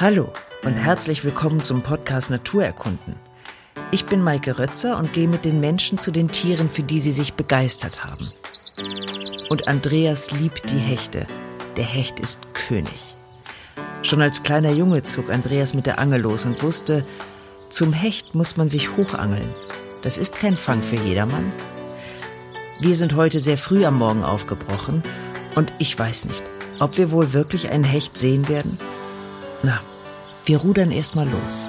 Hallo und herzlich willkommen zum Podcast Naturerkunden. Ich bin Maike Rötzer und gehe mit den Menschen zu den Tieren, für die sie sich begeistert haben. Und Andreas liebt die Hechte. Der Hecht ist König. Schon als kleiner Junge zog Andreas mit der Angel los und wusste, zum Hecht muss man sich hochangeln. Das ist kein Fang für jedermann. Wir sind heute sehr früh am Morgen aufgebrochen und ich weiß nicht, ob wir wohl wirklich einen Hecht sehen werden. Na, wir rudern erstmal los.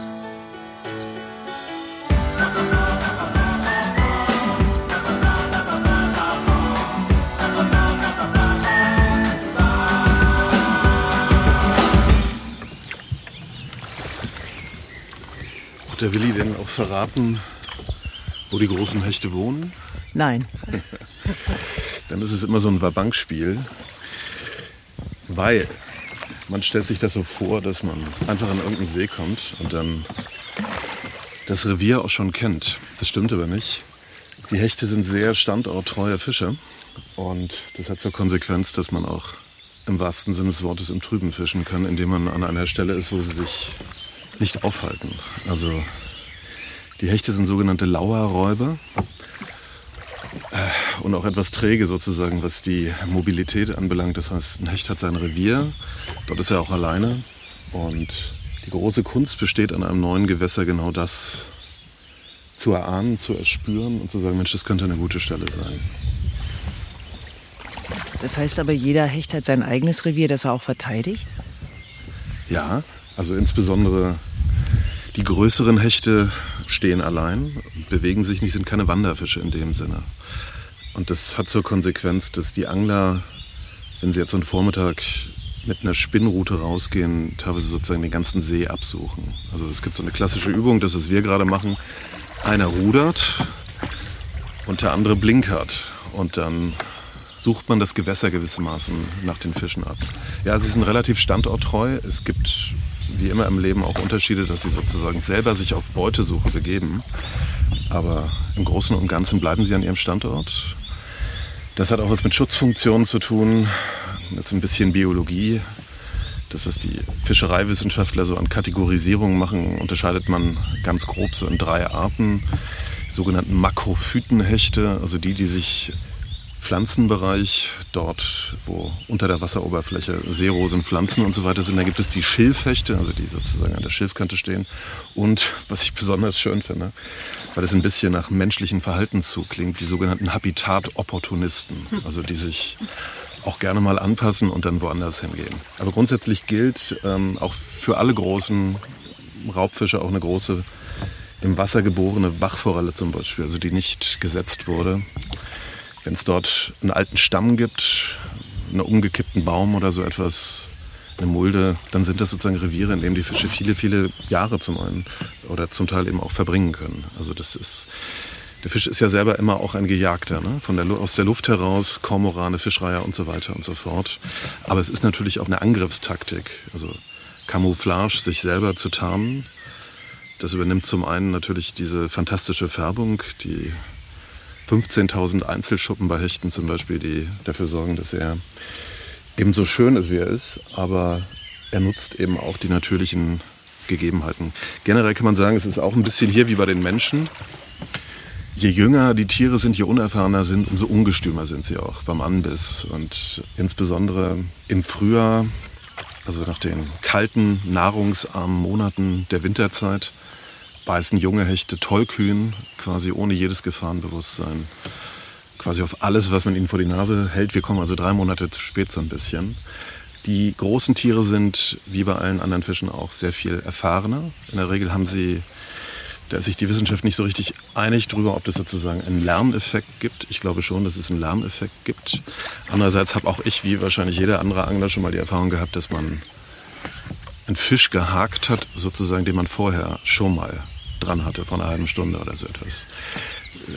Hat der Willi denn auch verraten, wo die großen Hechte wohnen? Nein. Dann ist es immer so ein Wabankspiel, weil man stellt sich das so vor, dass man einfach an irgendeinen See kommt und dann das Revier auch schon kennt. Das stimmt aber nicht. Die Hechte sind sehr standorttreue Fische und das hat zur Konsequenz, dass man auch im wahrsten Sinne des Wortes im Trüben fischen kann, indem man an einer Stelle ist, wo sie sich nicht aufhalten. Also die Hechte sind sogenannte Lauerräuber und auch etwas träge sozusagen, was die Mobilität anbelangt. Das heißt, ein Hecht hat sein Revier, dort ist er auch alleine und die große Kunst besteht an einem neuen Gewässer genau das zu erahnen, zu erspüren und zu sagen, Mensch, das könnte eine gute Stelle sein. Das heißt aber, jeder Hecht hat sein eigenes Revier, das er auch verteidigt? Ja, also insbesondere die größeren Hechte stehen allein, bewegen sich nicht, sind keine Wanderfische in dem Sinne. Und das hat zur Konsequenz, dass die Angler, wenn sie jetzt so einen Vormittag mit einer Spinnroute rausgehen, teilweise sozusagen den ganzen See absuchen. Also es gibt so eine klassische Übung, das was wir gerade machen. Einer rudert und der andere blinkert. Und dann sucht man das Gewässer gewissermaßen nach den Fischen ab. Ja, sie sind relativ standorttreu. Es gibt wie immer im Leben auch Unterschiede, dass sie sozusagen selber sich auf Beutesuche begeben. Aber im Großen und Ganzen bleiben sie an ihrem Standort. Das hat auch was mit Schutzfunktionen zu tun. Jetzt ein bisschen Biologie. Das, was die Fischereiwissenschaftler so an Kategorisierung machen, unterscheidet man ganz grob so in drei Arten. Die sogenannten Makrophytenhechte, also die, die sich Pflanzenbereich, dort wo unter der Wasseroberfläche Seerosen, Pflanzen und so weiter sind, da gibt es die Schilfhechte, also die sozusagen an der Schilfkante stehen. Und was ich besonders schön finde, weil es ein bisschen nach menschlichen Verhaltenszug klingt, die sogenannten Habitatopportunisten, also die sich auch gerne mal anpassen und dann woanders hingehen. Aber grundsätzlich gilt ähm, auch für alle großen Raubfische auch eine große im Wasser geborene Bachforelle zum Beispiel, also die nicht gesetzt wurde, wenn es dort einen alten Stamm gibt, einen umgekippten Baum oder so etwas, eine Mulde, dann sind das sozusagen Reviere, in denen die Fische viele, viele Jahre zum einen oder zum Teil eben auch verbringen können. Also das ist, der Fisch ist ja selber immer auch ein Gejagter, ne? Von der, aus der Luft heraus, Kormorane, Fischreiher und so weiter und so fort. Aber es ist natürlich auch eine Angriffstaktik, also Camouflage, sich selber zu tarnen. Das übernimmt zum einen natürlich diese fantastische Färbung, die 15.000 Einzelschuppen bei Hechten zum Beispiel, die dafür sorgen, dass er eben so schön ist, wie er ist, aber er nutzt eben auch die natürlichen Gegebenheiten. Generell kann man sagen, es ist auch ein bisschen hier wie bei den Menschen. Je jünger die Tiere sind, je unerfahrener sind, umso ungestümer sind sie auch beim Anbiss. Und insbesondere im Frühjahr, also nach den kalten, nahrungsarmen Monaten der Winterzeit, beißen junge Hechte tollkühn, quasi ohne jedes Gefahrenbewusstsein. Quasi auf alles, was man ihnen vor die Nase hält. Wir kommen also drei Monate zu spät so ein bisschen. Die großen Tiere sind, wie bei allen anderen Fischen auch, sehr viel erfahrener. In der Regel haben sie, da ist sich die Wissenschaft nicht so richtig einig darüber, ob das sozusagen einen Lärmeffekt gibt. Ich glaube schon, dass es einen Lärmeffekt gibt. Andererseits habe auch ich, wie wahrscheinlich jeder andere Angler, schon mal die Erfahrung gehabt, dass man einen Fisch gehakt hat, sozusagen, den man vorher schon mal dran hatte von einer halben Stunde oder so etwas. Äh,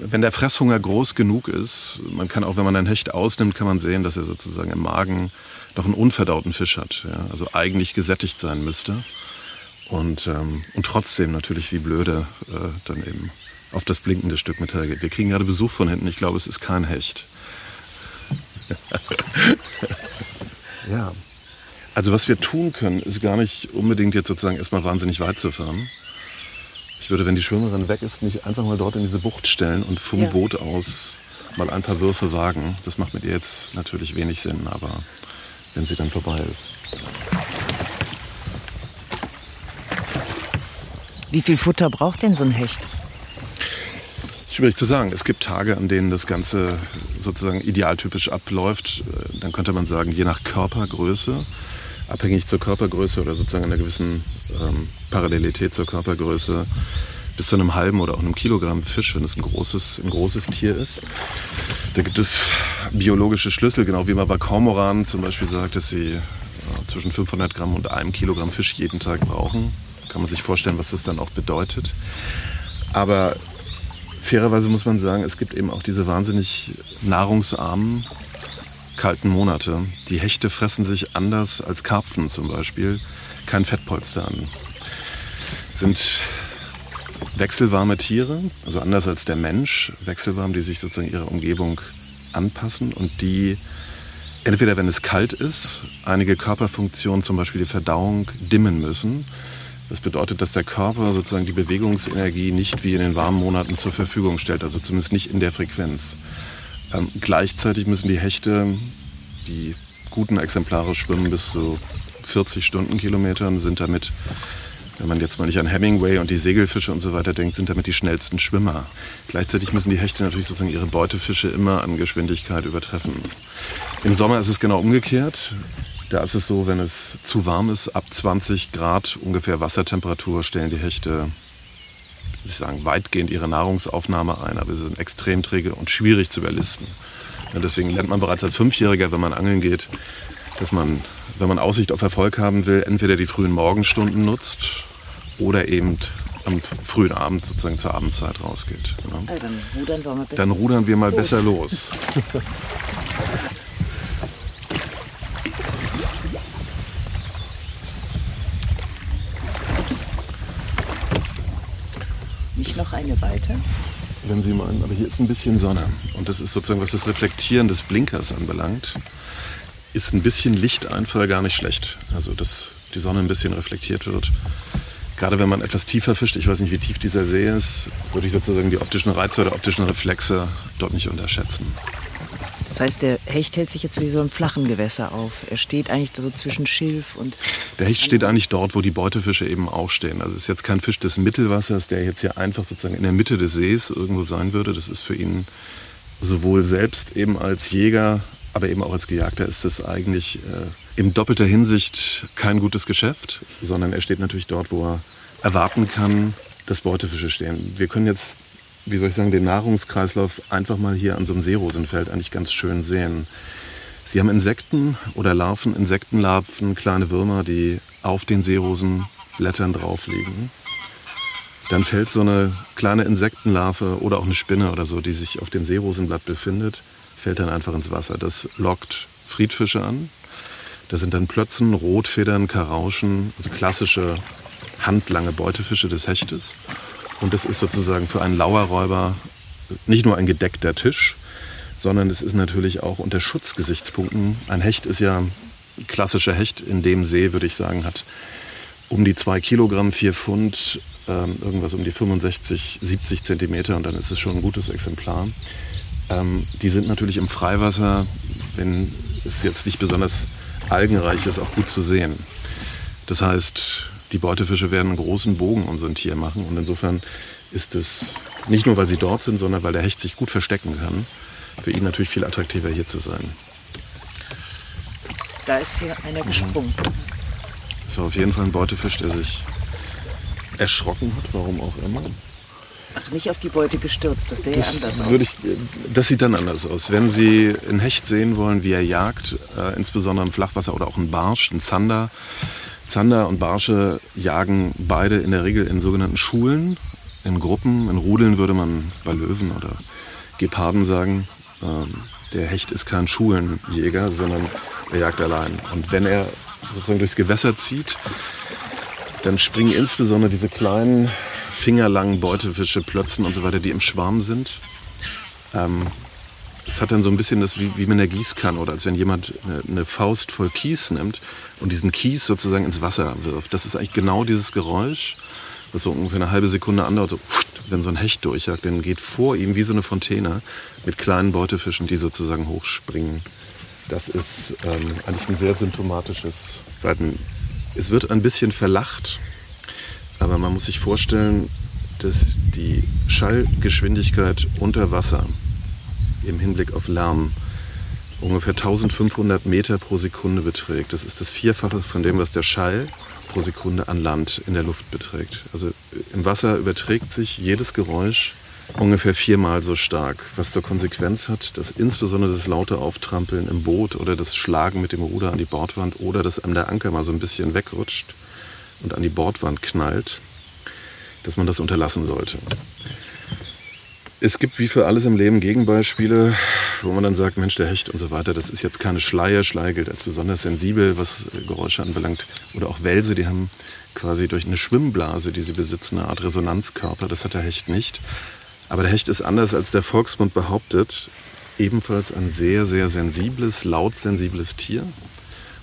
wenn der Fresshunger groß genug ist, man kann auch, wenn man einen Hecht ausnimmt, kann man sehen, dass er sozusagen im Magen noch einen unverdauten Fisch hat. Ja? Also eigentlich gesättigt sein müsste. Und, ähm, und trotzdem natürlich wie blöde äh, dann eben auf das blinkende Stück Metall geht. Wir kriegen gerade Besuch von hinten. Ich glaube, es ist kein Hecht. ja. Also was wir tun können, ist gar nicht unbedingt jetzt sozusagen erstmal wahnsinnig weit zu fahren. Ich würde, wenn die Schwimmerin weg ist, mich einfach mal dort in diese Bucht stellen und vom ja. Boot aus mal ein paar Würfe wagen. Das macht mit ihr jetzt natürlich wenig Sinn, aber wenn sie dann vorbei ist. Wie viel Futter braucht denn so ein Hecht? Schwierig zu sagen. Es gibt Tage, an denen das Ganze sozusagen idealtypisch abläuft. Dann könnte man sagen, je nach Körpergröße, abhängig zur Körpergröße oder sozusagen einer gewissen ähm, Parallelität zur Körpergröße, bis zu einem halben oder auch einem Kilogramm Fisch, wenn es ein großes, ein großes Tier ist. Da gibt es biologische Schlüssel, genau wie man bei Kormoranen zum Beispiel sagt, dass sie äh, zwischen 500 Gramm und einem Kilogramm Fisch jeden Tag brauchen. Kann man sich vorstellen, was das dann auch bedeutet. Aber fairerweise muss man sagen, es gibt eben auch diese wahnsinnig nahrungsarmen, kalten Monate. Die Hechte fressen sich anders als Karpfen zum Beispiel kein Fettpolster an. Sind wechselwarme Tiere, also anders als der Mensch, wechselwarm, die sich sozusagen ihrer Umgebung anpassen und die entweder, wenn es kalt ist, einige Körperfunktionen, zum Beispiel die Verdauung, dimmen müssen das bedeutet, dass der Körper sozusagen die Bewegungsenergie nicht wie in den warmen Monaten zur Verfügung stellt, also zumindest nicht in der Frequenz. Ähm, gleichzeitig müssen die Hechte, die guten Exemplare schwimmen bis zu 40 Stundenkilometern, sind damit, wenn man jetzt mal nicht an Hemingway und die Segelfische und so weiter denkt, sind damit die schnellsten Schwimmer. Gleichzeitig müssen die Hechte natürlich sozusagen ihre Beutefische immer an Geschwindigkeit übertreffen. Im Sommer ist es genau umgekehrt. Da ist es so, wenn es zu warm ist, ab 20 Grad ungefähr Wassertemperatur stellen die Hechte ich sagen, weitgehend ihre Nahrungsaufnahme ein, aber sie sind extrem träge und schwierig zu überlisten. Ja, deswegen lernt man bereits als Fünfjähriger, wenn man angeln geht, dass man, wenn man Aussicht auf Erfolg haben will, entweder die frühen Morgenstunden nutzt oder eben am frühen Abend sozusagen zur Abendzeit rausgeht. Ja. Also dann rudern wir mal besser, rudern wir mal los. besser los. noch eine weiter? Wenn Sie meinen, aber hier ist ein bisschen Sonne. Und das ist sozusagen, was das Reflektieren des Blinkers anbelangt, ist ein bisschen Lichteinfall gar nicht schlecht. Also, dass die Sonne ein bisschen reflektiert wird. Gerade wenn man etwas tiefer fischt, ich weiß nicht, wie tief dieser See ist, würde ich sozusagen die optischen Reize oder optischen Reflexe dort nicht unterschätzen. Das heißt, der Hecht hält sich jetzt wie so im flachen Gewässer auf. Er steht eigentlich so zwischen Schilf und. Der Hecht steht eigentlich dort, wo die Beutefische eben auch stehen. Also es ist jetzt kein Fisch des Mittelwassers, der jetzt hier einfach sozusagen in der Mitte des Sees irgendwo sein würde. Das ist für ihn sowohl selbst eben als Jäger, aber eben auch als Gejagter ist das eigentlich äh, in doppelter Hinsicht kein gutes Geschäft, sondern er steht natürlich dort, wo er erwarten kann, dass Beutefische stehen. Wir können jetzt wie soll ich sagen, den Nahrungskreislauf einfach mal hier an so einem Seerosenfeld eigentlich ganz schön sehen. Sie haben Insekten oder Larven, Insektenlarven, kleine Würmer, die auf den Seerosenblättern drauf liegen. Dann fällt so eine kleine Insektenlarve oder auch eine Spinne oder so, die sich auf dem Seerosenblatt befindet, fällt dann einfach ins Wasser. Das lockt Friedfische an. Das sind dann Plötzen, Rotfedern, Karauschen, also klassische handlange Beutefische des Hechtes. Und das ist sozusagen für einen Lauerräuber nicht nur ein gedeckter Tisch, sondern es ist natürlich auch unter Schutzgesichtspunkten. Ein Hecht ist ja ein klassischer Hecht in dem See, würde ich sagen, hat um die zwei Kilogramm, vier Pfund, ähm, irgendwas um die 65, 70 Zentimeter und dann ist es schon ein gutes Exemplar. Ähm, die sind natürlich im Freiwasser, wenn es jetzt nicht besonders algenreich ist, auch gut zu sehen. Das heißt, die Beutefische werden einen großen Bogen um so ein Tier machen. Und insofern ist es nicht nur, weil sie dort sind, sondern weil der Hecht sich gut verstecken kann, für ihn natürlich viel attraktiver hier zu sein. Da ist hier einer mhm. gesprungen. Das war auf jeden Fall ein Beutefisch, der sich erschrocken hat, warum auch immer. Ach, nicht auf die Beute gestürzt, das sähe das anders aus. Ich, das sieht dann anders aus. Wenn Sie einen Hecht sehen wollen, wie er jagt, äh, insbesondere im Flachwasser oder auch einen Barsch, einen Zander, Zander und Barsche jagen beide in der Regel in sogenannten Schulen, in Gruppen. In Rudeln würde man bei Löwen oder Geparden sagen. Ähm, der Hecht ist kein Schulenjäger, sondern er jagt allein. Und wenn er sozusagen durchs Gewässer zieht, dann springen insbesondere diese kleinen, fingerlangen Beutefische, Plötzen und so weiter, die im Schwarm sind, ähm, Das hat dann so ein bisschen das wie, wie mit einer Gießkanne oder als wenn jemand eine, Faust voll Kies nimmt und diesen Kies sozusagen ins Wasser wirft. Das ist eigentlich genau dieses Geräusch, was so ungefähr eine halbe Sekunde andauert, so, wenn so ein Hecht durchjagt, dann geht vor ihm wie so eine Fontäne mit kleinen Beutefischen, die sozusagen hochspringen. Das ist ähm, eigentlich ein sehr symptomatisches Verhalten. Es wird ein bisschen verlacht, aber man muss sich vorstellen, dass die Schallgeschwindigkeit unter Wasser im Hinblick auf Lärm ungefähr 1500 Meter pro Sekunde beträgt. Das ist das Vierfache von dem, was der Schall pro Sekunde an Land in der Luft beträgt. Also im Wasser überträgt sich jedes Geräusch ungefähr viermal so stark, was zur Konsequenz hat, dass insbesondere das laute Auftrampeln im Boot oder das Schlagen mit dem Ruder an die Bordwand oder das an der Anker mal so ein bisschen wegrutscht und an die Bordwand knallt, dass man das unterlassen sollte. Es gibt wie für alles im Leben Gegenbeispiele, wo man dann sagt, Mensch, der Hecht und so weiter, das ist jetzt keine Schleier. Schleier gilt als besonders sensibel, was Geräusche anbelangt. Oder auch Wälse, die haben quasi durch eine Schwimmblase, die sie besitzen, eine Art Resonanzkörper. Das hat der Hecht nicht. Aber der Hecht ist anders als der Volksmund behauptet, ebenfalls ein sehr, sehr sensibles, lautsensibles Tier.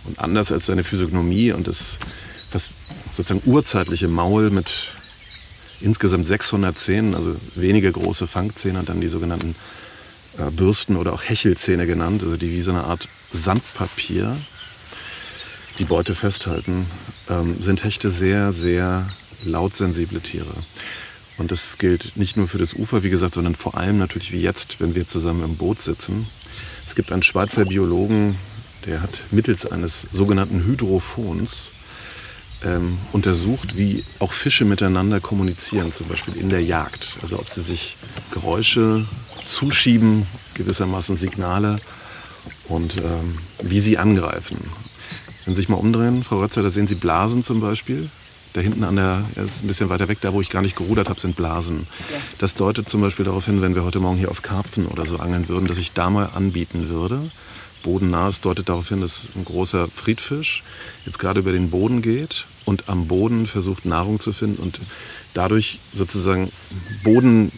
Und anders als seine Physiognomie und das fast sozusagen urzeitliche Maul mit insgesamt 600 Zähnen, also wenige große Fangzähne und dann die sogenannten äh, Bürsten oder auch Hechelzähne genannt, also die wie so eine Art Sandpapier die Beute festhalten, ähm, sind Hechte sehr, sehr lautsensible Tiere. Und das gilt nicht nur für das Ufer, wie gesagt, sondern vor allem natürlich wie jetzt, wenn wir zusammen im Boot sitzen. Es gibt einen Schweizer Biologen, der hat mittels eines sogenannten Hydrophons ähm, untersucht, wie auch Fische miteinander kommunizieren, zum Beispiel in der Jagd. Also ob sie sich Geräusche zuschieben, gewissermaßen Signale und ähm, wie sie angreifen. Wenn Sie sich mal umdrehen, Frau Rötzer, da sehen Sie Blasen zum Beispiel. Da hinten an der, er ist ein bisschen weiter weg, da wo ich gar nicht gerudert habe, sind Blasen. Das deutet zum Beispiel darauf hin, wenn wir heute Morgen hier auf Karpfen oder so angeln würden, dass ich da mal anbieten würde. Bodennah, es deutet darauf hin, dass ein großer Friedfisch jetzt gerade über den Boden geht und am Boden versucht Nahrung zu finden und dadurch sozusagen Boden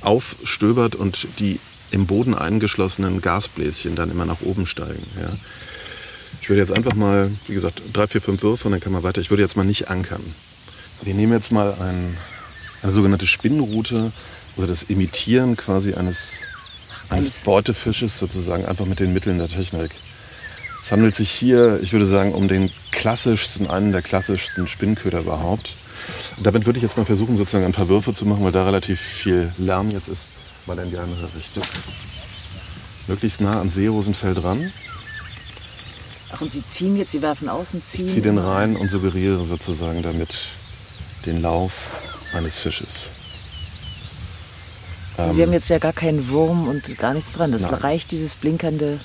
aufstöbert und die im Boden eingeschlossenen Gasbläschen dann immer nach oben steigen. Ja. Ich würde jetzt einfach mal, wie gesagt, drei, vier, fünf Würfe und dann kann man weiter. Ich würde jetzt mal nicht ankern. Wir nehmen jetzt mal ein, eine sogenannte Spinnrute oder das Imitieren quasi eines, eines Beutefisches sozusagen einfach mit den Mitteln der Technik. Es handelt sich hier, ich würde sagen, um den klassischsten, einen der klassischsten Spinnköder überhaupt. Und damit würde ich jetzt mal versuchen, sozusagen ein paar Würfe zu machen, weil da relativ viel Lärm jetzt ist, mal in die andere Richtung. Möglichst nah an Seerosenfeld dran. Ach, und Sie ziehen jetzt, Sie werfen aus und ziehen? Ich ziehe den rein und suggeriere sozusagen damit den Lauf eines Fisches. Sie haben jetzt ja gar keinen Wurm und gar nichts dran. Das Nein. reicht dieses blinkernde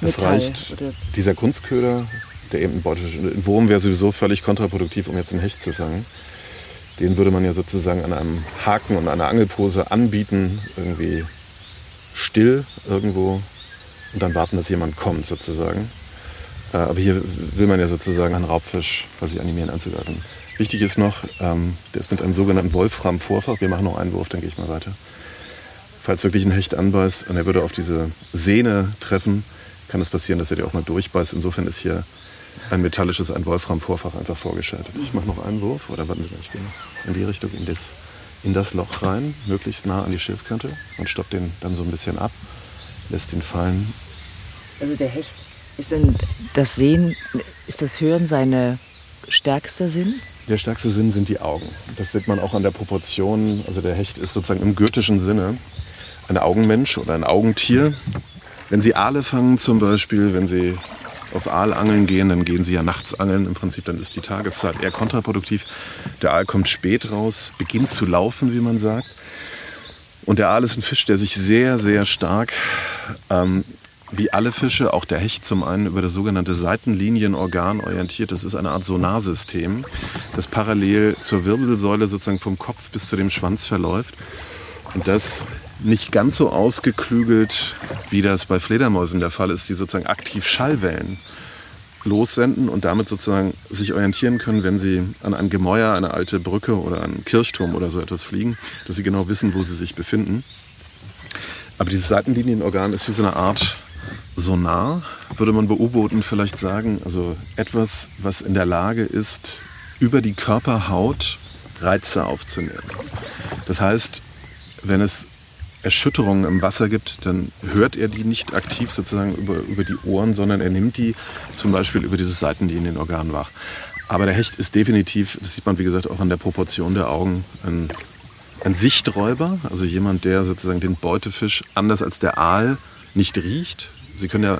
es reicht oder? dieser Kunstköder, der eben ein Beutefisch. Ein Wurm wäre sowieso völlig kontraproduktiv, um jetzt einen Hecht zu fangen. Den würde man ja sozusagen an einem Haken und einer Angelpose anbieten, irgendwie still irgendwo und dann warten, dass jemand kommt sozusagen. Äh, aber hier will man ja sozusagen einen Raubfisch quasi animieren anzugreifen. Wichtig ist noch, ähm, der ist mit einem sogenannten Wolfram-Vorfach. Wir machen noch einen Wurf, dann gehe ich mal weiter. Falls wirklich ein Hecht anbeißt und er würde auf diese Sehne treffen, kann es passieren, dass er dir auch mal durchbeißt. Insofern ist hier ein metallisches, ein Wolfram-Vorfach einfach vorgeschaltet. Ich mache noch einen Wurf, oder warten Sie mal, ich gehe in die Richtung, in das, in das Loch rein, möglichst nah an die Schilfkante und stoppt den dann so ein bisschen ab, lässt ihn fallen. Also der Hecht ist denn das Sehen, ist das Hören seine stärkster Sinn? Der stärkste Sinn sind die Augen. Das sieht man auch an der Proportion. Also der Hecht ist sozusagen im goethischen Sinne ein Augenmensch oder ein Augentier. Wenn Sie Aale fangen zum Beispiel, wenn Sie auf Aalangeln gehen, dann gehen Sie ja nachts angeln. Im Prinzip dann ist die Tageszeit eher kontraproduktiv. Der Aal kommt spät raus, beginnt zu laufen, wie man sagt. Und der Aal ist ein Fisch, der sich sehr, sehr stark, ähm, wie alle Fische, auch der Hecht zum einen, über das sogenannte Seitenlinienorgan orientiert. Das ist eine Art Sonarsystem, das parallel zur Wirbelsäule sozusagen vom Kopf bis zu dem Schwanz verläuft. Und das nicht ganz so ausgeklügelt, wie das bei Fledermäusen der Fall ist, die sozusagen aktiv Schallwellen lossenden und damit sozusagen sich orientieren können, wenn sie an ein Gemäuer, eine alte Brücke oder einen Kirchturm oder so etwas fliegen, dass sie genau wissen, wo sie sich befinden. Aber dieses Seitenlinienorgan ist wie so eine Art Sonar, würde man bei U-Booten vielleicht sagen. Also etwas, was in der Lage ist, über die Körperhaut Reize aufzunehmen. Das heißt, wenn es Erschütterungen im Wasser gibt, dann hört er die nicht aktiv sozusagen über, über die Ohren, sondern er nimmt die zum Beispiel über dieses Seitenlinienorgan wach. Aber der Hecht ist definitiv, das sieht man wie gesagt auch an der Proportion der Augen, ein, ein Sichträuber, also jemand, der sozusagen den Beutefisch anders als der Aal nicht riecht. Sie können ja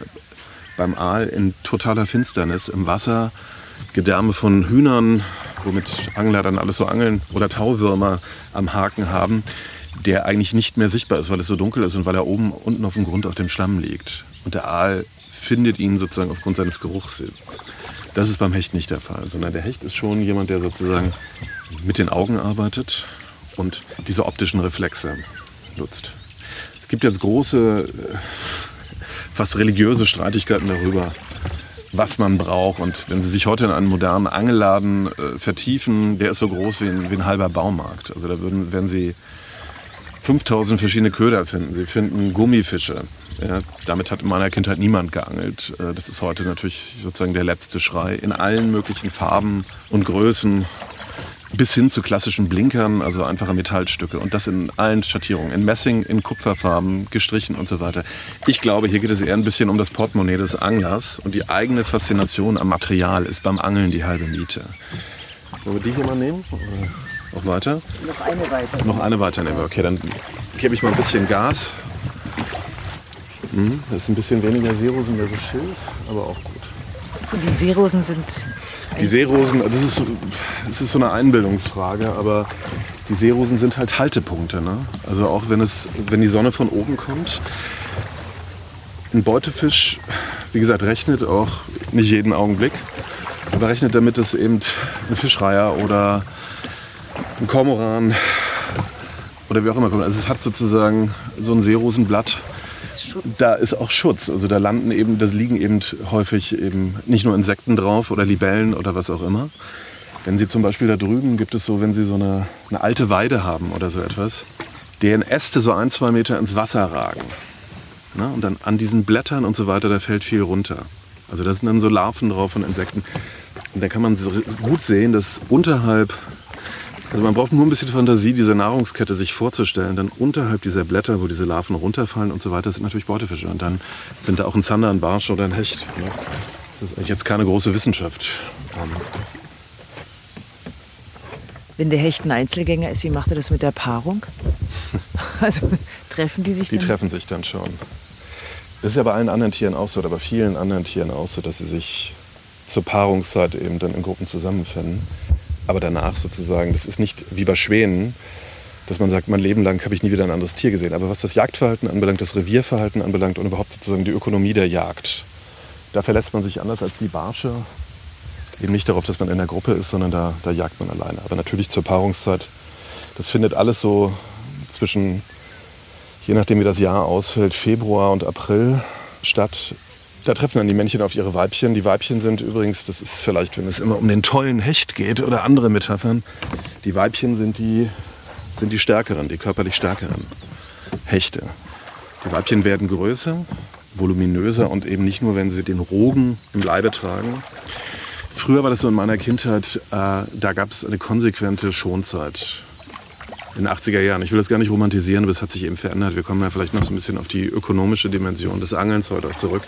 beim Aal in totaler Finsternis im Wasser Gedärme von Hühnern, womit Angler dann alles so angeln, oder Tauwürmer am Haken haben der eigentlich nicht mehr sichtbar ist, weil es so dunkel ist und weil er oben unten auf dem Grund auf dem Schlamm liegt. Und der Aal findet ihn sozusagen aufgrund seines Geruchs. Das ist beim Hecht nicht der Fall, sondern der Hecht ist schon jemand, der sozusagen mit den Augen arbeitet und diese optischen Reflexe nutzt. Es gibt jetzt große, äh, fast religiöse Streitigkeiten darüber, was man braucht. Und wenn Sie sich heute in einen modernen Angelladen äh, vertiefen, der ist so groß wie ein, wie ein halber Baumarkt. Also da würden, werden Sie 5000 verschiedene Köder finden. Sie finden Gummifische. Ja, damit hat in meiner Kindheit niemand geangelt. Äh, das ist heute natürlich sozusagen der letzte Schrei. In allen möglichen Farben und Größen bis hin zu klassischen Blinkern, also einfache Metallstücke. Und das in allen Schattierungen. In Messing, in Kupferfarben, gestrichen und so weiter. Ich glaube, hier geht es eher ein bisschen um das Portemonnaie des Anglers. Und die eigene Faszination am Material ist beim Angeln die halbe Miete. Wollen wir die hier mal nehmen? Oder? Noch weiter? Noch eine weiter. Noch eine weiter nehmen wir. Okay, dann gebe ich mal ein bisschen Gas. Hm, das ist ein bisschen weniger Seerosen, mehr so Schilf, aber auch gut. So, die Seerosen sind. Die Seerosen, das ist, das ist so eine Einbildungsfrage, aber die Seerosen sind halt Haltepunkte. Ne? Also auch wenn, es, wenn die Sonne von oben kommt. Ein Beutefisch, wie gesagt, rechnet auch nicht jeden Augenblick, aber rechnet damit, dass eben ein Fischreiher oder ein Kormoran oder wie auch immer kommt. Also es hat sozusagen so ein Seerosenblatt. Da ist auch Schutz. Also da landen eben, da liegen eben häufig eben nicht nur Insekten drauf oder Libellen oder was auch immer. Wenn Sie zum Beispiel da drüben gibt es so, wenn Sie so eine, eine alte Weide haben oder so etwas, deren Äste so ein, zwei Meter ins Wasser ragen. Na, und dann an diesen Blättern und so weiter, da fällt viel runter. Also da sind dann so Larven drauf von Insekten. Und da kann man gut sehen, dass unterhalb also man braucht nur ein bisschen Fantasie, diese Nahrungskette sich vorzustellen. Dann unterhalb dieser Blätter, wo diese Larven runterfallen und so weiter, sind natürlich Beutefische. Und dann sind da auch ein Zander, ein Barsch oder ein Hecht. Ne? Das ist eigentlich jetzt keine große Wissenschaft. Ähm. Wenn der Hecht ein Einzelgänger ist, wie macht er das mit der Paarung? also treffen die sich die dann? Die treffen sich dann schon. Das ist ja bei allen anderen Tieren auch so, oder bei vielen anderen Tieren auch so, dass sie sich zur Paarungszeit eben dann in Gruppen zusammenfinden aber danach sozusagen, das ist nicht wie bei Schwänen, dass man sagt, mein Leben lang habe ich nie wieder ein anderes Tier gesehen. Aber was das Jagdverhalten anbelangt, das Revierverhalten anbelangt und überhaupt sozusagen die Ökonomie der Jagd, da verlässt man sich anders als die Barsche eben nicht darauf, dass man in der Gruppe ist, sondern da, da jagt man alleine. Aber natürlich zur Paarungszeit, das findet alles so zwischen, je nachdem wie das Jahr ausfällt, Februar und April statt. Da treffen dann die Männchen auf ihre Weibchen. Die Weibchen sind übrigens, das ist vielleicht, wenn es immer um den tollen Hecht geht oder andere Metaphern, die Weibchen sind die, sind die stärkeren, die körperlich stärkeren Hechte. Die Weibchen werden größer, voluminöser und eben nicht nur, wenn sie den Rogen im Leibe tragen. Früher war das so in meiner Kindheit, äh, da gab es eine konsequente Schonzeit in den 80er Jahren. Ich will das gar nicht romantisieren, aber es hat sich eben verändert. Wir kommen ja vielleicht noch so ein bisschen auf die ökonomische Dimension des Angelns heute auch zurück.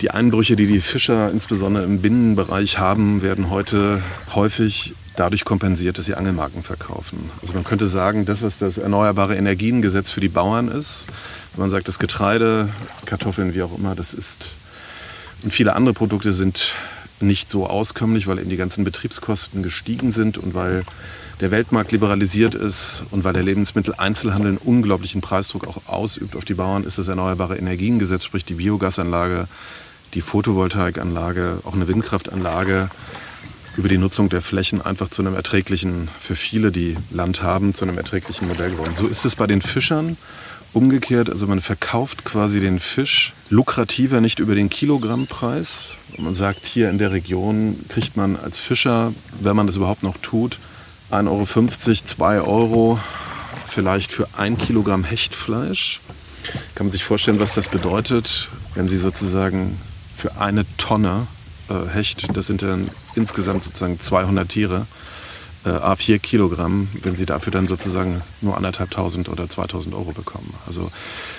Die Einbrüche, die die Fischer insbesondere im Binnenbereich haben, werden heute häufig dadurch kompensiert, dass sie Angelmarken verkaufen. Also man könnte sagen, das, was das Erneuerbare Energiengesetz für die Bauern ist, wenn man sagt, das Getreide, Kartoffeln, wie auch immer, das ist und viele andere Produkte sind nicht so auskömmlich, weil eben die ganzen Betriebskosten gestiegen sind und weil der Weltmarkt liberalisiert ist und weil der Lebensmitteleinzelhandel einen unglaublichen Preisdruck auch ausübt auf die Bauern, ist das Erneuerbare Energiengesetz, sprich die Biogasanlage, die Photovoltaikanlage, auch eine Windkraftanlage über die Nutzung der Flächen einfach zu einem erträglichen, für viele, die Land haben, zu einem erträglichen Modell geworden. So ist es bei den Fischern umgekehrt. Also man verkauft quasi den Fisch lukrativer nicht über den Kilogrammpreis. Man sagt, hier in der Region kriegt man als Fischer, wenn man das überhaupt noch tut, 1,50 Euro, 2 Euro vielleicht für ein Kilogramm Hechtfleisch. kann man sich vorstellen, was das bedeutet, wenn Sie sozusagen für eine Tonne äh, Hecht, das sind dann insgesamt sozusagen 200 Tiere, äh, A4 Kilogramm, wenn Sie dafür dann sozusagen nur anderthalbtausend oder 2000 Euro bekommen. Also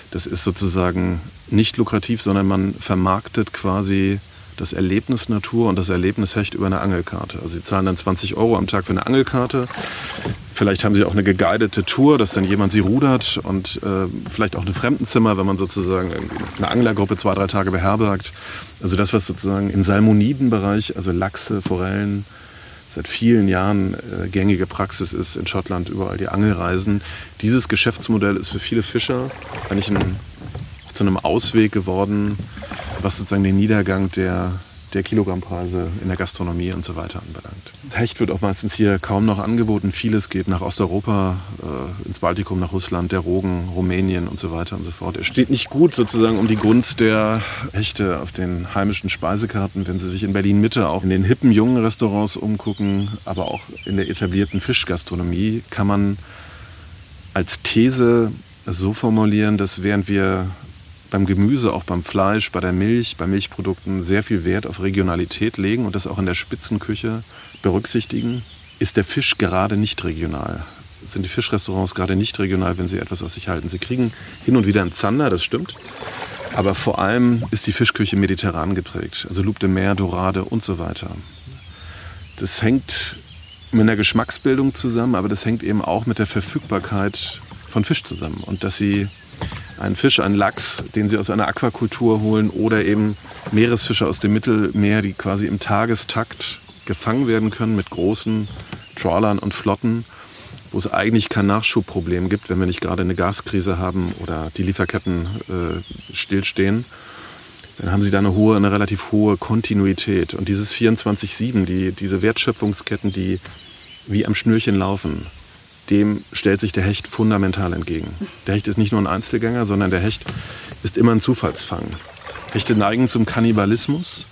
das ist sozusagen nicht lukrativ, sondern man vermarktet quasi das Erlebnis Natur und das Erlebnis Hecht über eine Angelkarte. Also Sie zahlen dann 20 Euro am Tag für eine Angelkarte. Vielleicht haben Sie auch eine geguidete Tour, dass dann jemand Sie rudert und äh, vielleicht auch ein Fremdenzimmer, wenn man sozusagen eine Anglergruppe zwei, drei Tage beherbergt. Also das, was sozusagen im Salmonidenbereich, also Lachse, Forellen, seit vielen Jahren äh, gängige Praxis ist in Schottland, überall die Angelreisen. Dieses Geschäftsmodell ist für viele Fischer eigentlich ein, zu einem Ausweg geworden, was sozusagen den Niedergang der, der Kilogrammpreise in der Gastronomie und so weiter anbelangt. Hecht wird auch meistens hier kaum noch angeboten. Vieles geht nach Osteuropa, äh, ins Baltikum, nach Russland, der Rogen, Rumänien und so weiter und so fort. Es steht nicht gut sozusagen um die Gunst der Hechte auf den heimischen Speisekarten, wenn Sie sich in Berlin Mitte auch in den hippen jungen Restaurants umgucken, aber auch in der etablierten Fischgastronomie kann man als These so formulieren, dass während wir beim Gemüse, auch beim Fleisch, bei der Milch, bei Milchprodukten sehr viel Wert auf Regionalität legen und das auch in der Spitzenküche berücksichtigen, ist der Fisch gerade nicht regional. Sind die Fischrestaurants gerade nicht regional, wenn sie etwas aus sich halten? Sie kriegen hin und wieder einen Zander, das stimmt. Aber vor allem ist die Fischküche mediterran geprägt. Also Loup de Mer, Dorade und so weiter. Das hängt mit einer Geschmacksbildung zusammen, aber das hängt eben auch mit der Verfügbarkeit von Fisch zusammen. Und dass sie einen Fisch, einen Lachs, den sie aus einer Aquakultur holen oder eben Meeresfische aus dem Mittelmeer, die quasi im Tagestakt gefangen werden können mit großen Trawlern und Flotten, wo es eigentlich kein Nachschubproblem gibt, wenn wir nicht gerade eine Gaskrise haben oder die Lieferketten äh, stillstehen. Dann haben sie da eine hohe, eine relativ hohe Kontinuität. Und dieses 24-7, die, diese Wertschöpfungsketten, die wie am Schnürchen laufen, dem stellt sich der Hecht fundamental entgegen. Der Hecht ist nicht nur ein Einzelgänger, sondern der Hecht ist immer ein Zufallsfang. Hechte neigen zum Kannibalismus.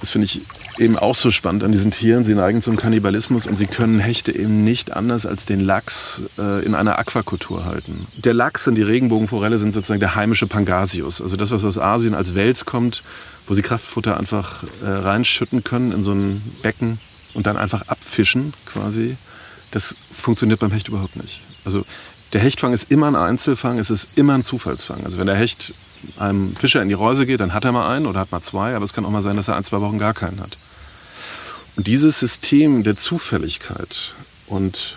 Das finde ich eben auch so spannend an diesen Tieren. Sie neigen zum Kannibalismus und sie können Hechte eben nicht anders als den Lachs äh, in einer Aquakultur halten. Der Lachs und die Regenbogenforelle sind sozusagen der heimische Pangasius. Also das, was aus Asien als Wels kommt, wo sie Kraftfutter einfach äh, reinschütten können in so ein Becken und dann einfach abfischen quasi. Das funktioniert beim Hecht überhaupt nicht. Also der Hechtfang ist immer ein Einzelfang, es ist immer ein Zufallsfang. Also wenn der Hecht einem Fischer in die Reuse geht, dann hat er mal einen oder hat mal zwei, aber es kann auch mal sein, dass er ein, zwei Wochen gar keinen hat. Und dieses System der Zufälligkeit und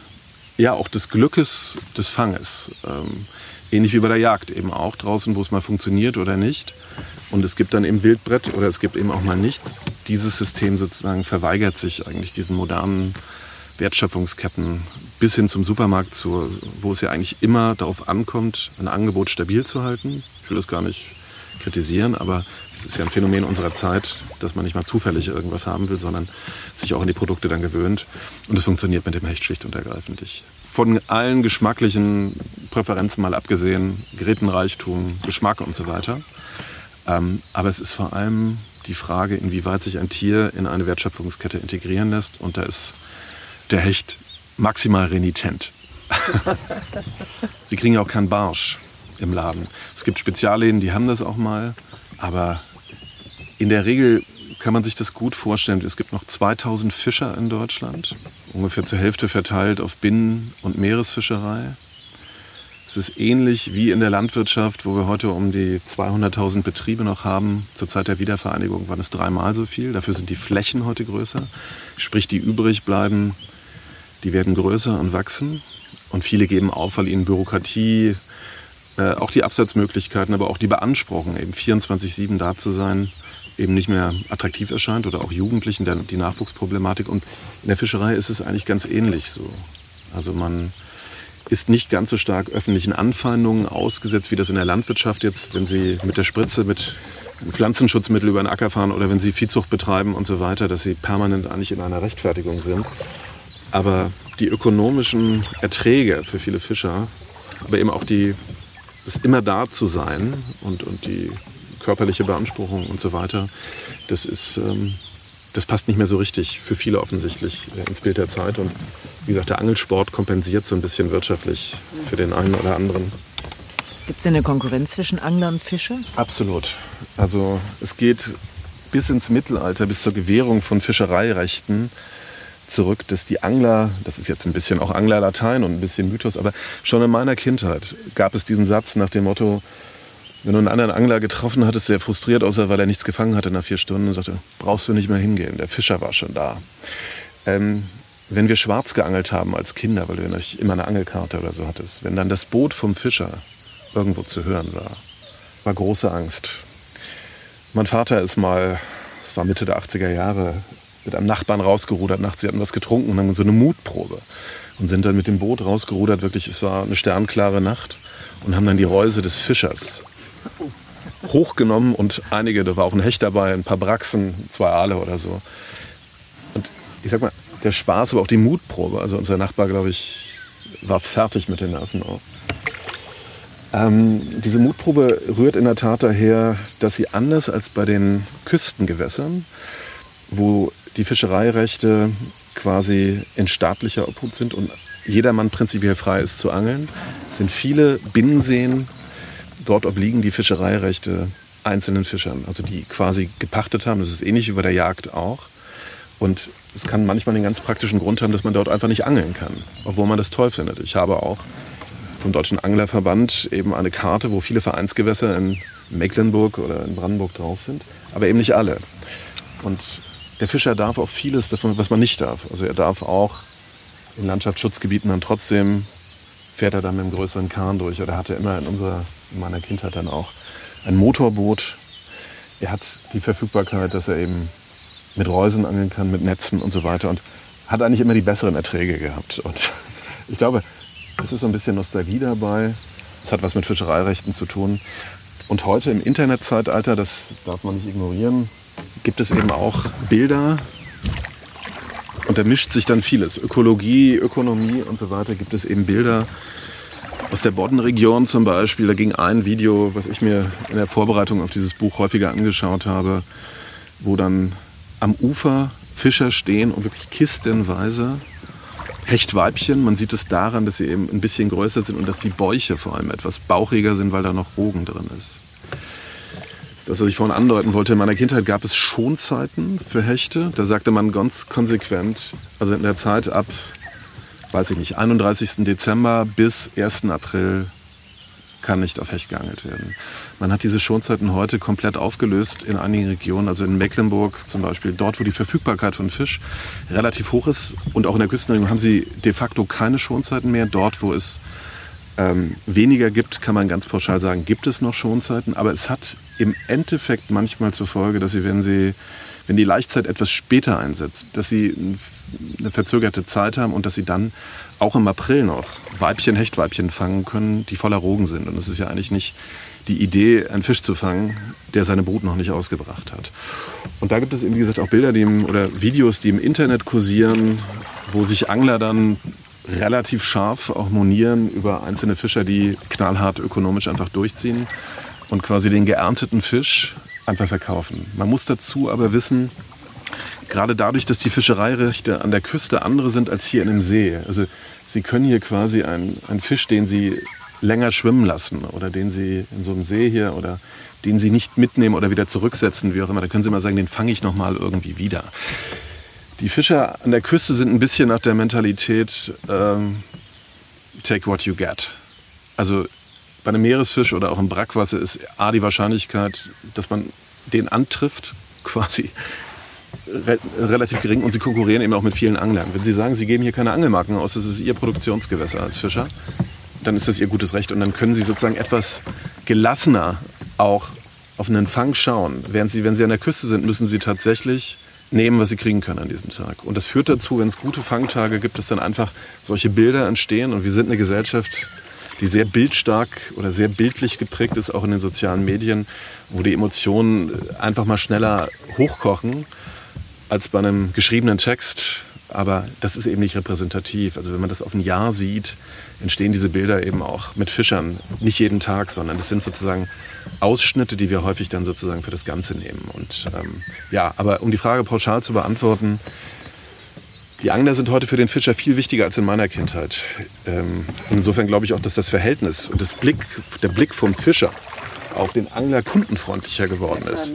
ja auch des Glückes des Fanges, ähm, ähnlich wie bei der Jagd eben auch draußen, wo es mal funktioniert oder nicht, und es gibt dann eben Wildbrett oder es gibt eben auch mal nichts, dieses System sozusagen verweigert sich eigentlich diesen modernen Wertschöpfungsketten bis hin zum Supermarkt, zu, wo es ja eigentlich immer darauf ankommt, ein Angebot stabil zu halten. Ich will das gar nicht kritisieren, aber es ist ja ein Phänomen unserer Zeit, dass man nicht mal zufällig irgendwas haben will, sondern sich auch an die Produkte dann gewöhnt. Und es funktioniert mit dem Hecht schlicht und ergreifend nicht. Von allen geschmacklichen Präferenzen mal abgesehen, Gerätenreichtum, Geschmack und so weiter. Ähm, aber es ist vor allem die Frage, inwieweit sich ein Tier in eine Wertschöpfungskette integrieren lässt. Und da ist der Hecht maximal renitent. Sie kriegen ja auch keinen Barsch im Laden. Es gibt Spezialläden, die haben das auch mal, aber in der Regel kann man sich das gut vorstellen. Es gibt noch 2000 Fischer in Deutschland, ungefähr zur Hälfte verteilt auf Binnen- und Meeresfischerei. Es ist ähnlich wie in der Landwirtschaft, wo wir heute um die 200.000 Betriebe noch haben. Zur Zeit der Wiedervereinigung waren es dreimal so viel. Dafür sind die Flächen heute größer. Sprich, die übrig bleiben, die werden größer und wachsen. Und viele geben auf, weil ihnen Bürokratie, äh, auch die Absatzmöglichkeiten, aber auch die Beanspruchung, eben 24-7 da zu sein, eben nicht mehr attraktiv erscheint oder auch Jugendlichen, die Nachwuchsproblematik. Und in der Fischerei ist es eigentlich ganz ähnlich so. Also man ist nicht ganz so stark öffentlichen Anfeindungen ausgesetzt, wie das in der Landwirtschaft jetzt, wenn Sie mit der Spritze, mit Pflanzenschutzmittel über den Acker fahren oder wenn Sie Viehzucht betreiben und so weiter, dass Sie permanent eigentlich in einer Rechtfertigung sind. Aber die ökonomischen Erträge für viele Fischer, aber eben auch die, das immer da zu sein und, und die körperliche Beanspruchung und so weiter, das ist, ähm, das passt nicht mehr so richtig für viele offensichtlich ins Bild der Zeit. Und wie gesagt, der Angelsport kompensiert so ein bisschen wirtschaftlich für den einen oder anderen. Gibt es eine Konkurrenz zwischen Angler und Fischer? Absolut. Also es geht bis ins Mittelalter, bis zur Gewährung von Fischereirechten zurück, dass die Angler, das ist jetzt ein bisschen auch Anglerlatein und ein bisschen Mythos, aber schon in meiner Kindheit gab es diesen Satz nach dem Motto, wenn du einen anderen Angler getroffen hattest, der frustriert aussah, weil er nichts gefangen hatte nach vier Stunden, und sagte, brauchst du nicht mehr hingehen, der Fischer war schon da. Ähm, wenn wir schwarz geangelt haben als Kinder, weil du nicht immer eine Angelkarte oder so hattest, wenn dann das Boot vom Fischer irgendwo zu hören war, war große Angst. Mein Vater ist mal, es war Mitte der 80er Jahre, mit einem Nachbarn rausgerudert nachts. Sie hatten was getrunken und haben so eine Mutprobe und sind dann mit dem Boot rausgerudert. Wirklich, es war eine sternklare Nacht und haben dann die Reuse des Fischers hochgenommen und einige, da war auch ein Hecht dabei, ein paar Braxen, zwei Aale oder so. Und ich sag mal, der Spaß, aber auch die Mutprobe. Also unser Nachbar, glaube ich, war fertig mit den Nerven auch. Ähm, diese Mutprobe rührt in der Tat daher, dass sie anders als bei den Küstengewässern, wo die Fischereirechte quasi in staatlicher Obhut sind und jedermann prinzipiell frei ist zu angeln, sind viele Binnenseen, dort obliegen die Fischereirechte einzelnen Fischern, also die quasi gepachtet haben. Das ist ähnlich wie bei der Jagd auch. Und es kann manchmal den ganz praktischen Grund haben, dass man dort einfach nicht angeln kann, obwohl man das toll findet. Ich habe auch vom Deutschen Anglerverband eben eine Karte, wo viele Vereinsgewässer in Mecklenburg oder in Brandenburg drauf sind, aber eben nicht alle. Und der Fischer darf auch vieles davon, was man nicht darf. Also er darf auch in Landschaftsschutzgebieten dann trotzdem fährt er dann mit einem größeren Kahn durch oder hatte immer in unserer in meiner Kindheit dann auch ein Motorboot. Er hat die Verfügbarkeit, dass er eben mit Reusen angeln kann, mit Netzen und so weiter und hat eigentlich immer die besseren Erträge gehabt. Und ich glaube, es ist so ein bisschen Nostalgie dabei. Es hat was mit Fischereirechten zu tun. Und heute im Internetzeitalter, das darf man nicht ignorieren, gibt es eben auch Bilder. Und da mischt sich dann vieles. Ökologie, Ökonomie und so weiter. Gibt es eben Bilder aus der Boddenregion zum Beispiel. Da ging ein Video, was ich mir in der Vorbereitung auf dieses Buch häufiger angeschaut habe, wo dann am Ufer Fischer stehen und wirklich kistenweise Hechtweibchen. Man sieht es daran, dass sie eben ein bisschen größer sind und dass die Bäuche vor allem etwas bauchiger sind, weil da noch Rogen drin ist. Das, was ich vorhin andeuten wollte, in meiner Kindheit gab es Schonzeiten für Hechte. Da sagte man ganz konsequent, also in der Zeit ab, weiß ich nicht, 31. Dezember bis 1. April kann nicht auf Hecht geangelt werden. Man hat diese Schonzeiten heute komplett aufgelöst in einigen Regionen, also in Mecklenburg zum Beispiel, dort, wo die Verfügbarkeit von Fisch relativ hoch ist und auch in der Küstenregion haben sie de facto keine Schonzeiten mehr. Dort, wo es ähm, weniger gibt, kann man ganz pauschal sagen, gibt es noch Schonzeiten, aber es hat im Endeffekt manchmal zur Folge, dass sie, wenn sie wenn die Laichzeit etwas später einsetzt, dass sie eine verzögerte Zeit haben und dass sie dann auch im April noch Weibchen, Hechtweibchen fangen können, die voller Rogen sind. Und es ist ja eigentlich nicht die Idee, einen Fisch zu fangen, der seine Brut noch nicht ausgebracht hat. Und da gibt es eben, wie gesagt, auch Bilder die im, oder Videos, die im Internet kursieren, wo sich Angler dann relativ scharf auch monieren über einzelne Fischer, die knallhart ökonomisch einfach durchziehen und quasi den geernteten Fisch einfach verkaufen. Man muss dazu aber wissen, gerade dadurch, dass die Fischereirechte an der Küste andere sind als hier in dem See. Also Sie können hier quasi einen, einen Fisch, den Sie länger schwimmen lassen oder den Sie in so einem See hier oder den Sie nicht mitnehmen oder wieder zurücksetzen, wie auch immer, da können Sie mal sagen, den fange ich noch mal irgendwie wieder. Die Fischer an der Küste sind ein bisschen nach der Mentalität ähm, take what you get. Also bei einem Meeresfisch oder auch im Brackwasser ist A die Wahrscheinlichkeit, dass man den antrifft, quasi re relativ gering und sie konkurrieren eben auch mit vielen Anglern. Wenn Sie sagen, Sie geben hier keine Angelmarken aus, das ist Ihr Produktionsgewässer als Fischer, dann ist das Ihr gutes Recht und dann können Sie sozusagen etwas gelassener auch auf einen Fang schauen. Während Sie, wenn Sie an der Küste sind, müssen Sie tatsächlich nehmen, was sie kriegen können an diesem Tag. Und das führt dazu, wenn es gute Fangtage gibt, dass dann einfach solche Bilder entstehen. Und wir sind eine Gesellschaft, die sehr bildstark oder sehr bildlich geprägt ist, auch in den sozialen Medien, wo die Emotionen einfach mal schneller hochkochen als bei einem geschriebenen Text. Aber das ist eben nicht repräsentativ. Also wenn man das auf ein Jahr sieht, entstehen diese Bilder eben auch mit Fischern. Nicht jeden Tag, sondern das sind sozusagen Ausschnitte, die wir häufig dann sozusagen für das Ganze nehmen. Und ähm, ja, aber um die Frage pauschal zu beantworten, Die Angler sind heute für den Fischer viel wichtiger als in meiner Kindheit. Ähm, insofern glaube ich auch, dass das Verhältnis und das Blick, der Blick vom Fischer auf den Angler kundenfreundlicher geworden ist.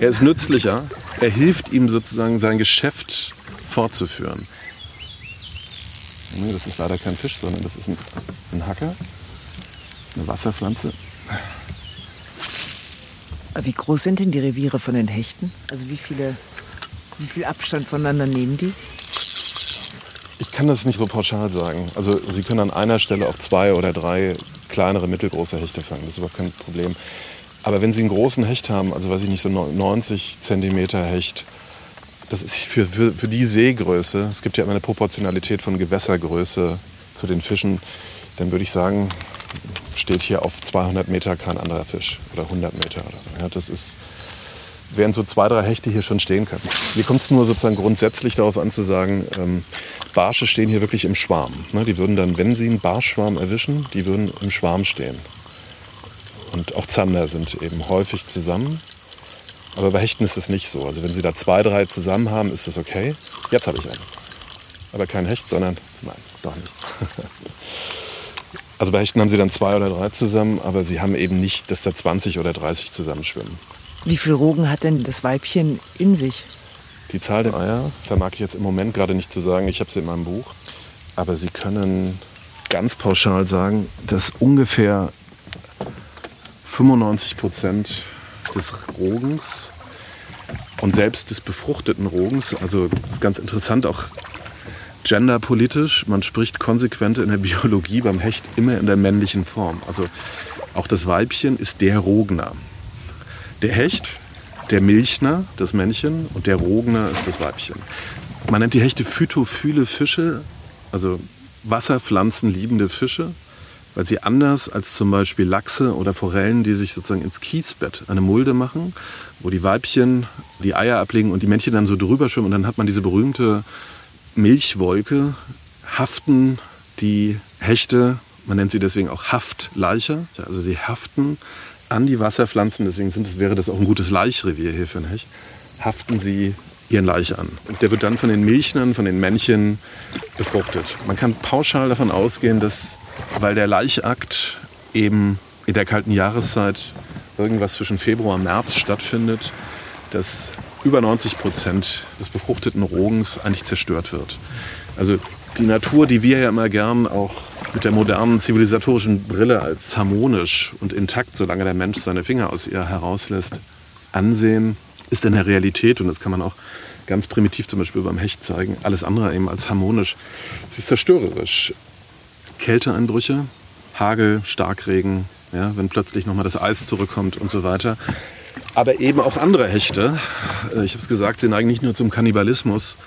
Er ist nützlicher. Er hilft ihm sozusagen sein Geschäft fortzuführen. Nee, das ist leider kein Fisch, sondern das ist ein, ein Hacker, eine Wasserpflanze. Wie groß sind denn die Reviere von den Hechten? Also wie viele, wie viel Abstand voneinander nehmen die? Ich kann das nicht so pauschal sagen. Also Sie können an einer Stelle auch zwei oder drei kleinere, mittelgroße Hechte fangen. Das ist überhaupt kein Problem. Aber wenn Sie einen großen Hecht haben, also weiß ich nicht, so 90 Zentimeter Hecht, das ist für, für, für die Seegröße, es gibt ja immer eine Proportionalität von Gewässergröße zu den Fischen, dann würde ich sagen, steht hier auf 200 Meter kein anderer Fisch oder 100 Meter oder so. Ja, das ist, während so zwei, drei Hechte hier schon stehen können. Mir kommt es nur sozusagen grundsätzlich darauf an zu sagen, ähm, Barsche stehen hier wirklich im Schwarm. Ne, die würden dann, wenn sie einen Barschschwarm erwischen, die würden im Schwarm stehen. Und auch Zander sind eben häufig zusammen. Aber bei Hechten ist es nicht so. Also wenn Sie da zwei, drei zusammen haben, ist das okay. Jetzt habe ich einen. Aber kein Hecht, sondern nein, doch nicht. Also bei Hechten haben Sie dann zwei oder drei zusammen, aber Sie haben eben nicht, dass da 20 oder 30 zusammenschwimmen. Wie viel Rogen hat denn das Weibchen in sich? Die Zahl der Eier vermag ich jetzt im Moment gerade nicht zu sagen. Ich habe sie in meinem Buch. Aber Sie können ganz pauschal sagen, dass ungefähr 95 Prozent des Rogens und selbst des befruchteten Rogens, also das ist ganz interessant, auch genderpolitisch, man spricht konsequent in der Biologie beim Hecht immer in der männlichen Form. Also auch das Weibchen ist der Rogner. Der Hecht, der Milchner, das Männchen, und der Rogner ist das Weibchen. Man nennt die Hechte phytophile Fische, also Wasserpflanzen liebende Fische weil sie anders als zum Beispiel Lachse oder Forellen, die sich sozusagen ins Kiesbett eine Mulde machen, wo die Weibchen die Eier ablegen und die Männchen dann so drüber schwimmen und dann hat man diese berühmte Milchwolke, haften die Hechte, man nennt sie deswegen auch Haftleicher, also sie haften an die Wasserpflanzen, deswegen sind wäre das auch ein gutes Laichrevier hier für ein Hecht, haften sie ihren Laich an. Und der wird dann von den Milchnern, von den Männchen befruchtet. Man kann pauschal davon ausgehen, dass weil der Laichakt eben in der kalten Jahreszeit irgendwas zwischen Februar und März stattfindet, dass über 90 Prozent des befruchteten Rogens eigentlich zerstört wird. Also die Natur, die wir ja immer gern auch mit der modernen zivilisatorischen Brille als harmonisch und intakt, solange der Mensch seine Finger aus ihr herauslässt, ansehen, ist in der Realität, und das kann man auch ganz primitiv zum Beispiel beim Hecht zeigen, alles andere eben als harmonisch. Sie ist zerstörerisch. Kälteeinbrüche, Hagel, Starkregen, ja, wenn plötzlich nochmal das Eis zurückkommt und so weiter. Aber eben auch andere Hechte, äh, ich habe es gesagt, sie neigen nicht nur zum Kannibalismus,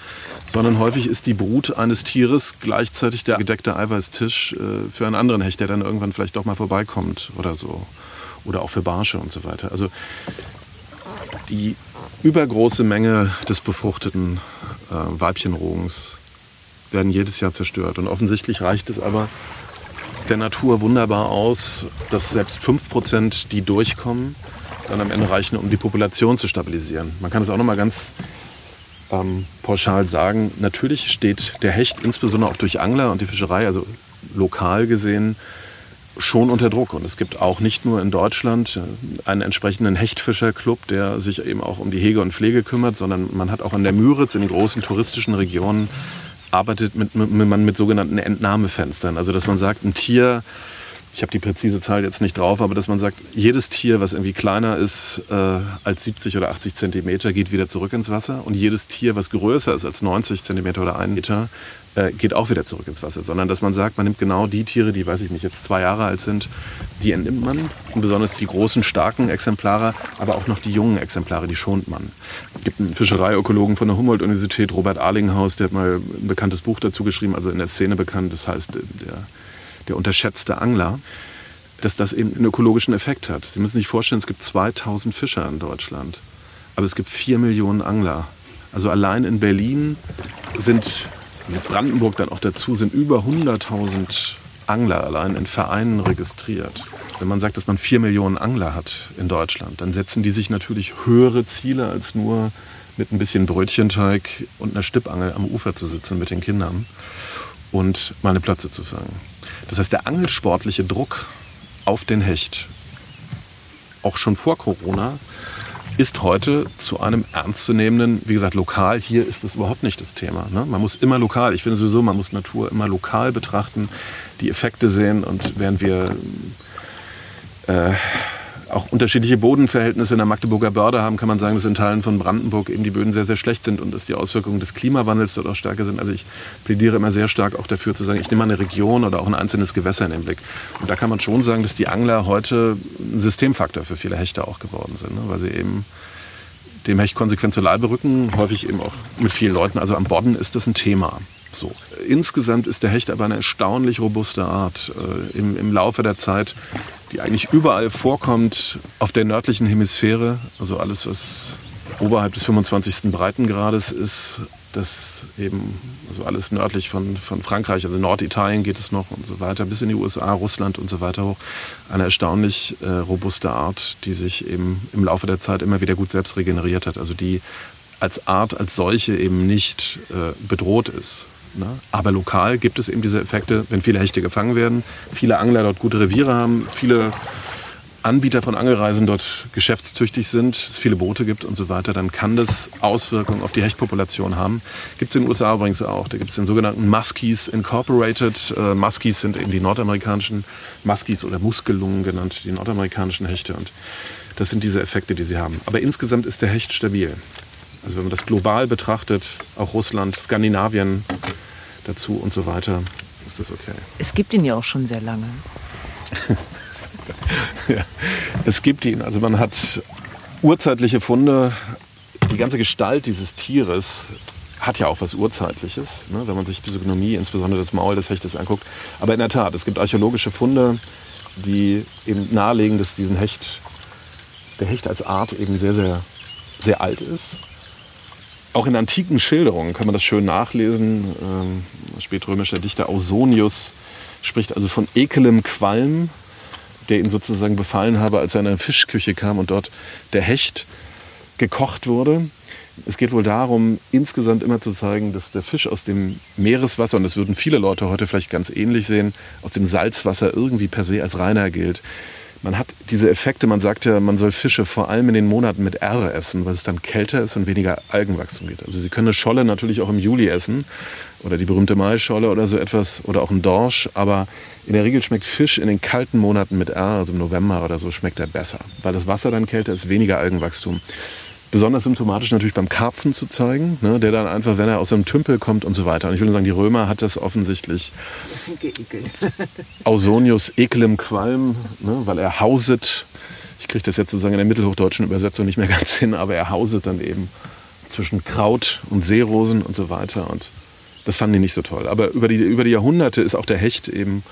sondern häufig ist die Brut eines Tieres gleichzeitig der gedeckte Eiweißtisch äh, für einen anderen Hecht, der dann irgendwann vielleicht doch mal vorbeikommt oder so. Oder auch für Barsche und so weiter. Also die übergroße Menge des befruchteten äh, Weibchenrogens werden jedes Jahr zerstört. Und offensichtlich reicht es aber der Natur wunderbar aus, dass selbst 5%, die durchkommen, dann am Ende reichen, um die Population zu stabilisieren. Man kann es auch noch mal ganz ähm, pauschal sagen. Natürlich steht der Hecht insbesondere auch durch Angler und die Fischerei, also lokal gesehen, schon unter Druck. Und es gibt auch nicht nur in Deutschland äh, einen entsprechenden Hechtfischerclub, der sich eben auch um die Hege und Pflege kümmert, sondern man hat auch an der Müritz in großen touristischen Regionen arbeitet mit, mit, man mit sogenannten Entnahmefenstern. Also dass man sagt, ein Tier, ich habe die präzise Zahl jetzt nicht drauf, aber dass man sagt, jedes Tier, was irgendwie kleiner ist äh, als 70 oder 80 Zentimeter, geht wieder zurück ins Wasser. Und jedes Tier, was größer ist als 90 Zentimeter oder 1 Meter, äh, geht auch wieder zurück ins Wasser. Sondern dass man sagt, man nimmt genau die Tiere, die, weiß ich nicht, jetzt zwei Jahre alt sind, die entnimmt man. Und besonders die großen, starken Exemplare, aber auch noch die jungen Exemplare, die schont man. Es gibt einen Fischereiökologen von der Humboldt-Universität, Robert Arlinghaus, der hat mal ein bekanntes Buch dazu geschrieben, also in der Szene bekannt, das heißt der der unterschätzte Angler, dass das eben einen ökologischen Effekt hat. Sie müssen sich vorstellen, es gibt 2000 Fischer in Deutschland, aber es gibt 4 Millionen Angler. Also allein in Berlin sind, mit Brandenburg dann auch dazu, sind über 100.000 Angler allein in Vereinen registriert. Wenn man sagt, dass man 4 Millionen Angler hat in Deutschland, dann setzen die sich natürlich höhere Ziele als nur mit ein bisschen Brötchenteig und einer Stippangel am Ufer zu sitzen mit den Kindern und mal eine Plötze zu fangen. Das heißt, der angelsportliche Druck auf den Hecht, auch schon vor Corona, ist heute zu einem ernstzunehmenden, wie gesagt, lokal, hier ist das überhaupt nicht das Thema. Ne? Man muss immer lokal, ich finde sowieso, man muss Natur immer lokal betrachten, die Effekte sehen und während wir äh, auch unterschiedliche Bodenverhältnisse in der Magdeburger Börde haben, kann man sagen, dass in Teilen von Brandenburg eben die Böden sehr, sehr schlecht sind und dass die Auswirkungen des Klimawandels dort auch stärker sind. Also ich plädiere immer sehr stark auch dafür zu sagen, ich nehme mal eine Region oder auch ein einzelnes Gewässer in den Blick. Und da kann man schon sagen, dass die Angler heute ein Systemfaktor für viele Hechte auch geworden sind, ne? weil sie eben dem Hecht konsequent zur Leibe rücken, häufig eben auch mit vielen Leuten. Also am Bodden ist das ein Thema. So. Insgesamt ist der Hecht aber eine erstaunlich robuste Art. Äh, im, Im Laufe der Zeit die eigentlich überall vorkommt auf der nördlichen Hemisphäre. Also alles, was oberhalb des 25. Breitengrades ist, das eben, also alles nördlich von, von Frankreich, also Norditalien geht es noch und so weiter, bis in die USA, Russland und so weiter hoch. Eine erstaunlich äh, robuste Art, die sich eben im Laufe der Zeit immer wieder gut selbst regeneriert hat. Also die als Art, als solche eben nicht äh, bedroht ist. Ne? Aber lokal gibt es eben diese Effekte, wenn viele Hechte gefangen werden, viele Angler dort gute Reviere haben, viele Anbieter von Angelreisen dort geschäftstüchtig sind, es viele Boote gibt und so weiter, dann kann das Auswirkungen auf die Hechtpopulation haben. Gibt es in den USA übrigens auch. Da gibt es den sogenannten Muskies Incorporated. Äh, Muskies sind eben die nordamerikanischen Muskies oder Muskelungen genannt, die nordamerikanischen Hechte. Und das sind diese Effekte, die sie haben. Aber insgesamt ist der Hecht stabil. Also wenn man das global betrachtet, auch Russland, Skandinavien, dazu und so weiter, ist das okay. Es gibt ihn ja auch schon sehr lange. ja, es gibt ihn. Also man hat urzeitliche Funde. Die ganze Gestalt dieses Tieres hat ja auch was Urzeitliches, ne, wenn man sich die Physiognomie, insbesondere das Maul des Hechtes anguckt. Aber in der Tat, es gibt archäologische Funde, die eben nahelegen, dass diesen Hecht, der Hecht als Art eben sehr, sehr, sehr alt ist auch in antiken Schilderungen kann man das schön nachlesen. Ähm, spätrömischer Dichter Ausonius spricht also von ekelem Qualm, der ihn sozusagen befallen habe, als er in eine Fischküche kam und dort der Hecht gekocht wurde. Es geht wohl darum, insgesamt immer zu zeigen, dass der Fisch aus dem Meereswasser, und das würden viele Leute heute vielleicht ganz ähnlich sehen, aus dem Salzwasser irgendwie per se als reiner gilt man hat diese Effekte, man sagt ja, man soll Fische vor allem in den Monaten mit R essen, weil es dann kälter ist und weniger Algenwachstum gibt. Also Sie können eine Scholle natürlich auch im Juli essen oder die berühmte Maischolle oder so etwas oder auch ein Dorsch, aber in der Regel schmeckt Fisch in den kalten Monaten mit R, also im November oder so, schmeckt er besser, weil das Wasser dann kälter ist, weniger Algenwachstum besonders symptomatisch natürlich beim Karpfen zu zeigen, ne, der dann einfach, wenn er aus einem Tümpel kommt und so weiter. Und ich würde sagen, die Römer hat das offensichtlich geekelt. Ausonius ekelem Qualm, ne, weil er hauset. Ich kriege das jetzt sozusagen in der mittelhochdeutschen Übersetzung nicht mehr ganz hin, aber er hauset dann eben zwischen Kraut und Seerosen und so weiter. Und das fanden die nicht so toll. Aber über die, über die Jahrhunderte ist auch der Hecht eben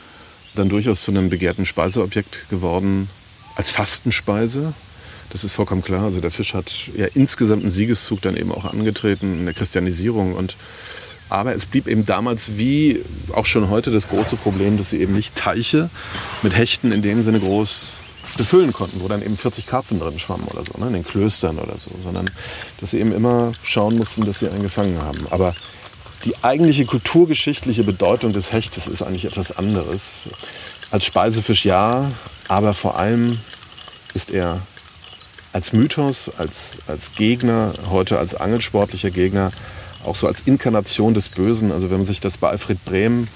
dann durchaus zu einem begehrten Speiseobjekt geworden, als Fastenspeise. Das ist vollkommen klar. Also der Fisch hat ja insgesamt einen Siegeszug dann eben auch angetreten in der Christianisierung. Und, aber es blieb eben damals wie auch schon heute das große Problem, dass sie eben nicht Teiche mit Hechten in dem Sinne groß befüllen konnten, wo dann eben 40 Karpfen drin schwammen oder so, ne, in den Klöstern oder so, sondern dass sie eben immer schauen mussten, dass sie einen gefangen haben. Aber die eigentliche kulturgeschichtliche Bedeutung des Hechtes ist eigentlich etwas anderes. Als Speisefisch ja, aber vor allem ist er als Mythos, als, als Gegner, heute als angelsportlicher Gegner, auch so als Inkarnation des Bösen. Also wenn man sich das bei Alfred Brehm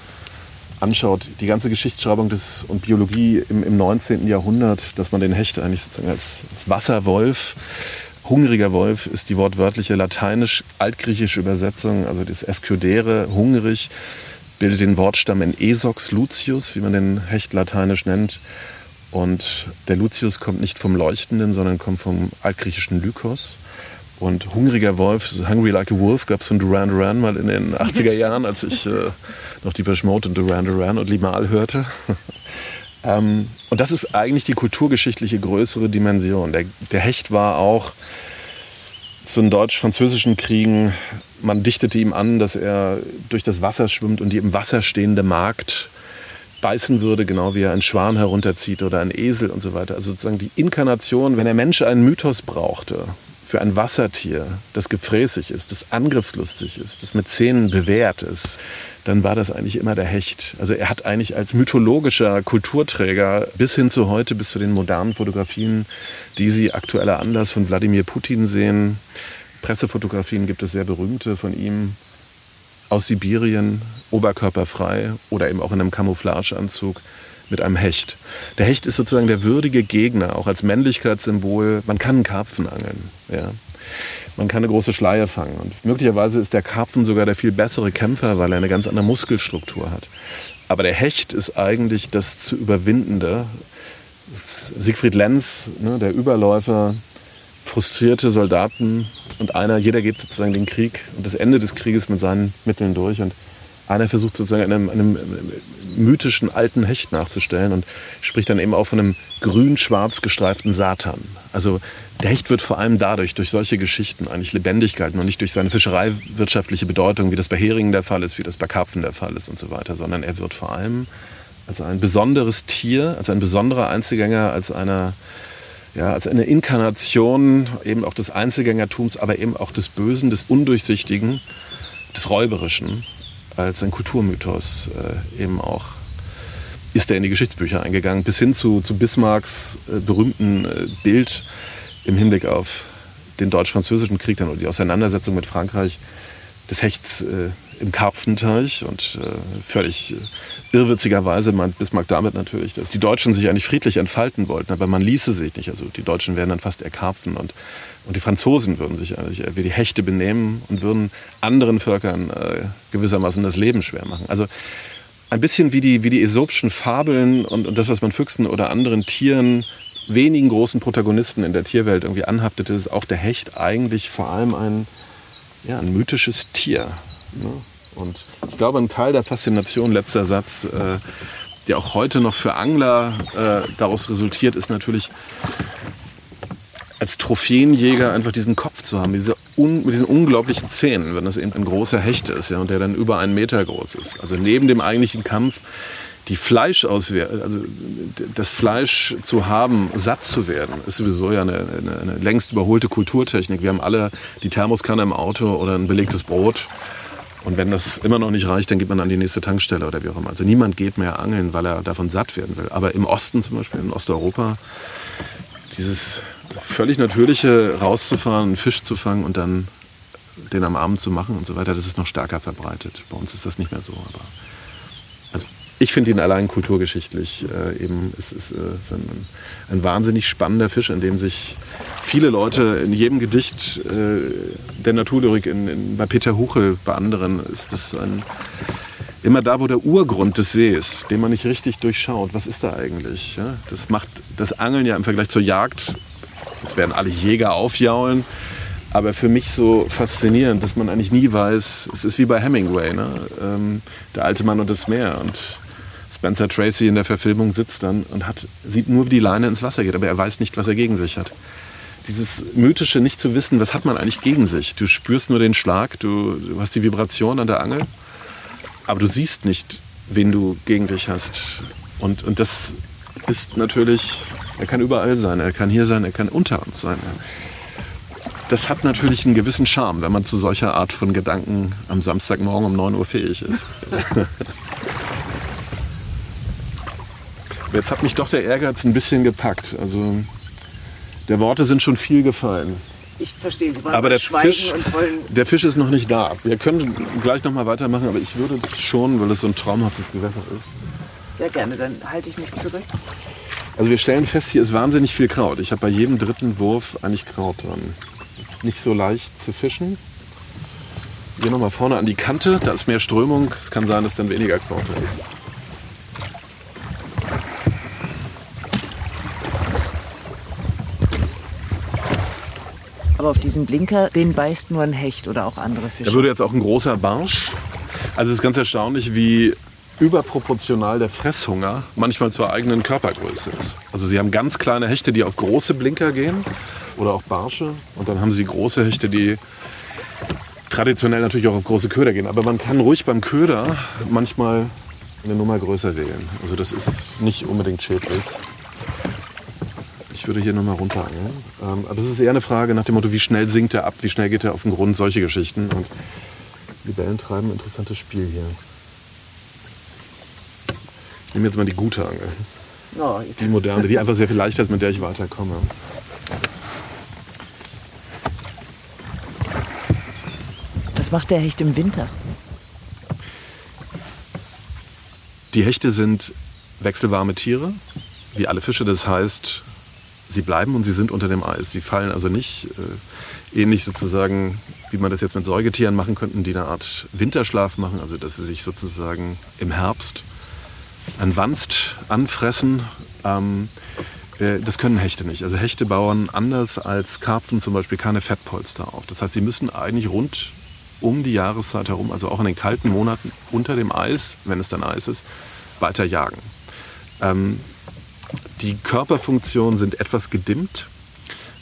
anschaut, die ganze Geschichtsschreibung des, und Biologie im, im 19. Jahrhundert, dass man den Hecht eigentlich sozusagen als, als Wasserwolf, hungriger Wolf ist die wortwörtliche lateinisch-altgriechische Übersetzung, also das Escudere, hungrig, bildet den Wortstamm in Esox lucius, wie man den Hecht lateinisch nennt. Und der Lucius kommt nicht vom Leuchtenden, sondern kommt vom altgriechischen Lykos. Und Hungriger Wolf, Hungry Like a Wolf, gab es von Duran Duran mal in den 80er Jahren, als ich äh, noch die Mode und Duran Duran und Limal hörte. ähm, und das ist eigentlich die kulturgeschichtliche größere Dimension. Der, der Hecht war auch zu den deutsch-französischen Kriegen, man dichtete ihm an, dass er durch das Wasser schwimmt und die im Wasser stehende Magd beißen würde, genau wie er einen Schwan herunterzieht oder einen Esel und so weiter. Also sozusagen die Inkarnation, wenn der Mensch einen Mythos brauchte für ein Wassertier, das gefräßig ist, das angriffslustig ist, das mit Zähnen bewährt ist, dann war das eigentlich immer der Hecht. Also er hat eigentlich als mythologischer Kulturträger bis hin zu heute, bis zu den modernen Fotografien, die Sie aktueller Anlass von Wladimir Putin sehen, Pressefotografien gibt es sehr berühmte von ihm aus Sibirien, oberkörperfrei oder eben auch in einem Camouflageanzug mit einem Hecht. Der Hecht ist sozusagen der würdige Gegner, auch als Männlichkeitssymbol. Man kann einen Karpfen angeln. Ja. Man kann eine große Schleie fangen. Und möglicherweise ist der Karpfen sogar der viel bessere Kämpfer, weil er eine ganz andere Muskelstruktur hat. Aber der Hecht ist eigentlich das zu überwindende. Siegfried Lenz, ne, der Überläufer, frustrierte Soldaten und einer, jeder geht sozusagen den Krieg und das Ende des Krieges mit seinen Mitteln durch und einer versucht sozusagen einem, einem mythischen alten Hecht nachzustellen und spricht dann eben auch von einem grün-schwarz gestreiften Satan. Also der Hecht wird vor allem dadurch, durch solche Geschichten eigentlich lebendig und nicht durch seine fischereiwirtschaftliche Bedeutung, wie das bei Heringen der Fall ist, wie das bei Karpfen der Fall ist und so weiter, sondern er wird vor allem als ein besonderes Tier, als ein besonderer Einzelgänger, als einer ja, als eine Inkarnation eben auch des Einzelgängertums, aber eben auch des Bösen, des Undurchsichtigen, des Räuberischen, als ein Kulturmythos äh, eben auch ist er in die Geschichtsbücher eingegangen, bis hin zu, zu Bismarcks äh, berühmten äh, Bild im Hinblick auf den deutsch-französischen Krieg dann, oder die Auseinandersetzung mit Frankreich des Hechts äh, im Karpfenteich und äh, völlig äh, irrwitzigerweise meint Bismarck damit natürlich, dass die Deutschen sich eigentlich friedlich entfalten wollten, aber man ließe sich nicht. Also die Deutschen wären dann fast erkarpfen und, und die Franzosen würden sich eigentlich wie die Hechte benehmen und würden anderen Völkern äh, gewissermaßen das Leben schwer machen. Also ein bisschen wie die, wie die Aesopischen Fabeln und, und das, was man Füchsen oder anderen Tieren wenigen großen Protagonisten in der Tierwelt irgendwie anhaftete, ist auch der Hecht eigentlich vor allem ein, ja, ein mythisches Tier. Ne? Und ich glaube, ein Teil der Faszination, letzter Satz, äh, der auch heute noch für Angler äh, daraus resultiert, ist natürlich als Trophäenjäger einfach diesen Kopf zu haben, diese un, mit diesen unglaublichen Zähnen, wenn das eben ein großer Hecht ist, ja, und der dann über einen Meter groß ist. Also neben dem eigentlichen Kampf die Fleischauswertung, also das Fleisch zu haben, satt zu werden, ist sowieso ja eine, eine, eine, längst überholte Kulturtechnik. Wir haben alle die Thermoskanne im Auto oder ein belegtes Brot. Und wenn das immer noch nicht reicht, dann geht man an die nächste Tankstelle oder wie auch immer. Also niemand geht mehr angeln, weil er davon satt werden will. Aber im Osten zum Beispiel, in Osteuropa, dieses völlig natürliche rauszufahren, einen Fisch zu fangen und dann den am Abend zu machen und so weiter, das ist noch stärker verbreitet. Bei uns ist das nicht mehr so. Aber ich finde ihn allein kulturgeschichtlich äh, eben, es ist, äh, ein, ein, wahnsinnig spannender Fisch, in dem sich viele Leute in jedem Gedicht äh, der Naturlyrik, in, in, bei Peter Huchel, bei anderen, ist das ein, immer da, wo der Urgrund des Sees, den man nicht richtig durchschaut, was ist da eigentlich? Ja? Das macht das Angeln ja im Vergleich zur Jagd, jetzt werden alle Jäger aufjaulen, aber für mich so faszinierend, dass man eigentlich nie weiß, es ist wie bei Hemingway, ne? ähm, der alte Mann und das Meer und Spencer Tracy in der Verfilmung sitzt dann und hat, sieht nur, wie die Leine ins Wasser geht, aber er weiß nicht, was er gegen sich hat. Dieses mythische nicht zu wissen, was hat man eigentlich gegen sich. Du spürst nur den Schlag, du, du hast die Vibration an der Angel, aber du siehst nicht, wen du gegen dich hast. Und, und das ist natürlich, er kann überall sein, er kann hier sein, er kann unter uns sein. Das hat natürlich einen gewissen Charme, wenn man zu solcher Art von Gedanken am Samstagmorgen um 9 Uhr fähig ist. Jetzt hat mich doch der Ehrgeiz ein bisschen gepackt. Also der Worte sind schon viel gefallen. Ich verstehe, Sie wollen aber der Fisch, der Fisch ist noch nicht da. Wir können gleich noch mal weitermachen, aber ich würde schon, weil es so ein traumhaftes Gewässer ist. Sehr gerne, dann halte ich mich zurück. Also wir stellen fest, hier ist wahnsinnig viel Kraut. Ich habe bei jedem dritten Wurf eigentlich Kraut dran. Nicht so leicht zu fischen. Hier nochmal vorne an die Kante, da ist mehr Strömung. Es kann sein, dass dann weniger Kraut ist. Aber auf diesem Blinker, den beißt nur ein Hecht oder auch andere Fische. Da würde jetzt auch ein großer Barsch. Also es ist ganz erstaunlich, wie überproportional der Fresshunger manchmal zur eigenen Körpergröße ist. Also sie haben ganz kleine Hechte, die auf große Blinker gehen oder auch Barsche. Und dann haben sie große Hechte, die traditionell natürlich auch auf große Köder gehen. Aber man kann ruhig beim Köder manchmal eine Nummer größer wählen. Also das ist nicht unbedingt schädlich würde hier nochmal runterangeln. Ähm, aber es ist eher eine Frage nach dem Motto, wie schnell sinkt er ab, wie schnell geht er auf den Grund, solche Geschichten. Und Libellen treiben ein interessantes Spiel hier. Ich nehme jetzt mal die gute Angel. Oh, Die moderne, die einfach sehr viel leichter ist, mit der ich weiterkomme. Was macht der Hecht im Winter? Die Hechte sind wechselwarme Tiere, wie alle Fische. Das heißt, sie bleiben und sie sind unter dem Eis. Sie fallen also nicht, äh, ähnlich sozusagen, wie man das jetzt mit Säugetieren machen könnten, die eine Art Winterschlaf machen, also dass sie sich sozusagen im Herbst an Wanst anfressen. Ähm, äh, das können Hechte nicht. Also Hechte bauen anders als Karpfen zum Beispiel keine Fettpolster auf. Das heißt, sie müssen eigentlich rund um die Jahreszeit herum, also auch in den kalten Monaten unter dem Eis, wenn es dann Eis ist, weiter jagen. Ähm, die Körperfunktionen sind etwas gedimmt,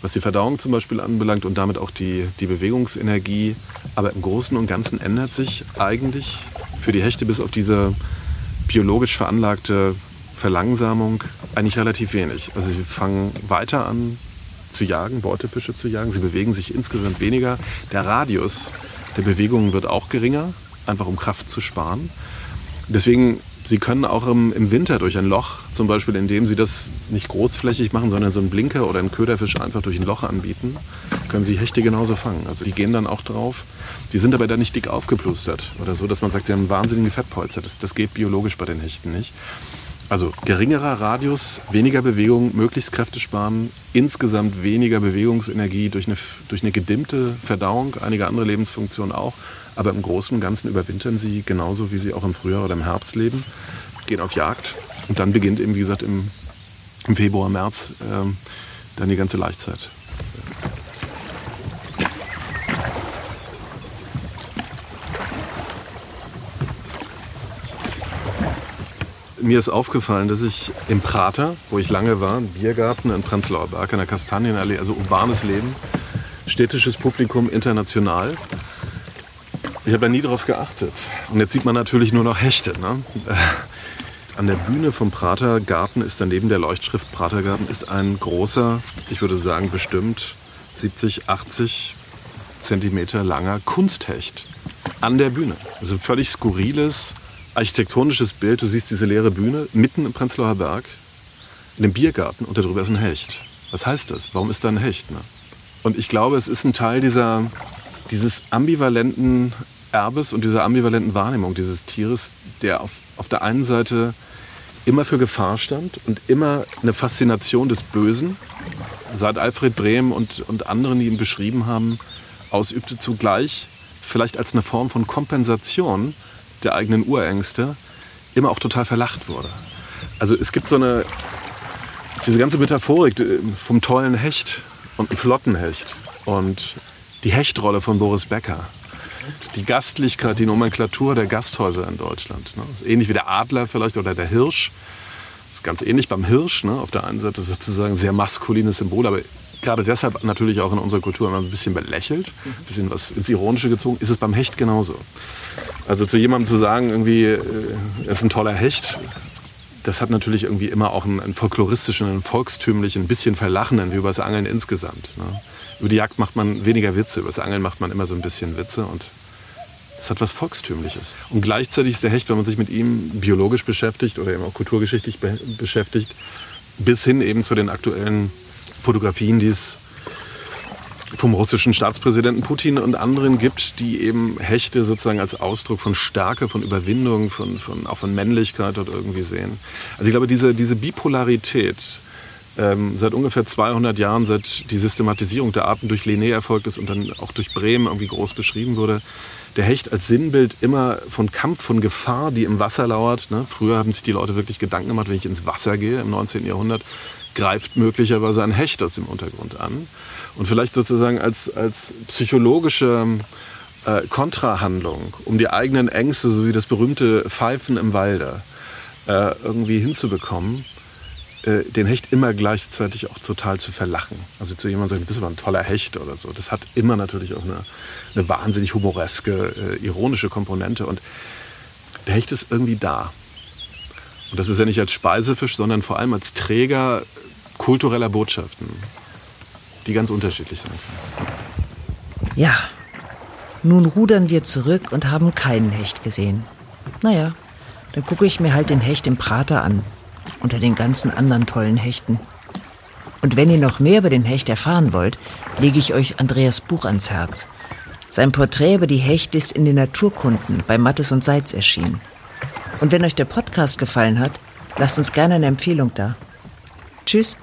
was die Verdauung zum Beispiel anbelangt und damit auch die, die Bewegungsenergie. Aber im Großen und Ganzen ändert sich eigentlich für die Hechte bis auf diese biologisch veranlagte Verlangsamung eigentlich relativ wenig. Also sie fangen weiter an zu jagen, Beutefische zu jagen. Sie bewegen sich insgesamt weniger. Der Radius der Bewegungen wird auch geringer, einfach um Kraft zu sparen. Deswegen, sie können auch im, im Winter durch ein Loch, zum Beispiel indem sie das nicht großflächig machen, sondern so einen Blinker oder einen Köderfisch einfach durch ein Loch anbieten, können sie Hechte genauso fangen. Also die gehen dann auch drauf. Die sind aber dann nicht dick aufgeplustert oder so, dass man sagt, sie haben wahnsinnige Fettpolster. Das, das geht biologisch bei den Hechten nicht. Also geringerer Radius, weniger Bewegung, möglichst Kräfte sparen, insgesamt weniger Bewegungsenergie durch eine, durch eine gedimmte Verdauung, einige andere Lebensfunktionen auch. Aber im Großen und Ganzen überwintern sie genauso, wie sie auch im Frühjahr oder im Herbst leben, gehen auf Jagd und dann beginnt eben, wie gesagt, im, im Februar, März ähm, dann die ganze Laichzeit. mir ist aufgefallen, dass ich im Prater, wo ich lange war, ein Biergarten in Prenzlauer Berg, in der Kastanienallee, also urbanes Leben, städtisches Publikum, international. Ich habe da nie drauf geachtet. Und jetzt sieht man natürlich nur noch Hechte. Ne? An der Bühne vom Prater Garten ist daneben der Leuchtschrift Pratergarten ist ein großer, ich würde sagen bestimmt 70, 80 Zentimeter langer Kunsthecht an der Bühne. Also ein völlig skurriles, architektonisches Bild. Du siehst diese leere Bühne mitten im Prenzlauer Berg, in dem Biergarten und darüber ist ein Hecht. Was heißt das? Warum ist da ein Hecht? Ne? Und ich glaube, es ist ein Teil dieser, dieses ambivalenten Erbes und dieser ambivalenten Wahrnehmung dieses Tieres, der auf, auf der einen Seite immer für Gefahr stand und immer eine Faszination des Bösen, seit Alfred Brehm und, und anderen, die ihn beschrieben haben, ausübte, zugleich vielleicht als eine Form von Kompensation der eigenen Urängste immer auch total verlacht wurde. Also es gibt so eine, diese ganze Metaphorik äh, vom tollen Hecht und einem flotten Hecht und die Hechtrolle von Boris Becker. Die Gastlichkeit, die Nomenklatur der Gasthäuser in Deutschland. Ne? Ähnlich wie der Adler vielleicht oder der Hirsch. Das ist ganz ähnlich beim Hirsch. Ne? Auf der einen Seite sozusagen sehr maskulines Symbol, aber gerade deshalb natürlich auch in unserer Kultur immer ein bisschen belächelt, ein bisschen was ins Ironische gezogen, ist es beim Hecht genauso. Also zu jemandem zu sagen, irgendwie, äh, er ist ein toller Hecht, das hat natürlich irgendwie immer auch einen, einen folkloristischen, einen volkstümlichen, ein bisschen verlachenden, wie über das Angeln insgesamt. Ne? Über die Jagd macht man weniger Witze, über das Angeln macht man immer so ein bisschen Witze und das hat was Volkstümliches. Und gleichzeitig ist der Hecht, wenn man sich mit ihm biologisch beschäftigt oder eben auch kulturgeschichtlich be beschäftigt, bis hin eben zu den aktuellen Fotografien, die es vom russischen Staatspräsidenten Putin und anderen gibt, die eben Hechte sozusagen als Ausdruck von Stärke, von Überwindung, von, von, auch von Männlichkeit dort irgendwie sehen. Also ich glaube, diese, diese Bipolarität, ähm, seit ungefähr 200 Jahren, seit die Systematisierung der Arten durch Linné erfolgt ist und dann auch durch Bremen irgendwie groß beschrieben wurde, der Hecht als Sinnbild immer von Kampf, von Gefahr, die im Wasser lauert. Ne? Früher haben sich die Leute wirklich Gedanken gemacht, wenn ich ins Wasser gehe im 19. Jahrhundert, greift möglicherweise ein Hecht aus dem Untergrund an. Und vielleicht sozusagen als, als psychologische äh, Kontrahandlung, um die eigenen Ängste, so wie das berühmte Pfeifen im Walde, äh, irgendwie hinzubekommen, äh, den Hecht immer gleichzeitig auch total zu verlachen. Also zu jemandem sagen, du bist aber ein toller Hecht oder so. Das hat immer natürlich auch eine, eine wahnsinnig humoreske, äh, ironische Komponente. Und der Hecht ist irgendwie da. Und das ist ja nicht als Speisefisch, sondern vor allem als Träger kultureller Botschaften, die ganz unterschiedlich können. Ja, nun rudern wir zurück und haben keinen Hecht gesehen. Naja, dann gucke ich mir halt den Hecht im Prater an, unter den ganzen anderen tollen Hechten. Und wenn ihr noch mehr über den Hecht erfahren wollt, lege ich euch Andreas Buch ans Herz. Sein Porträt über die Hechte ist in den Naturkunden bei Mattes und Seitz erschienen. Und wenn euch der Podcast gefallen hat, lasst uns gerne eine Empfehlung da. Tschüss.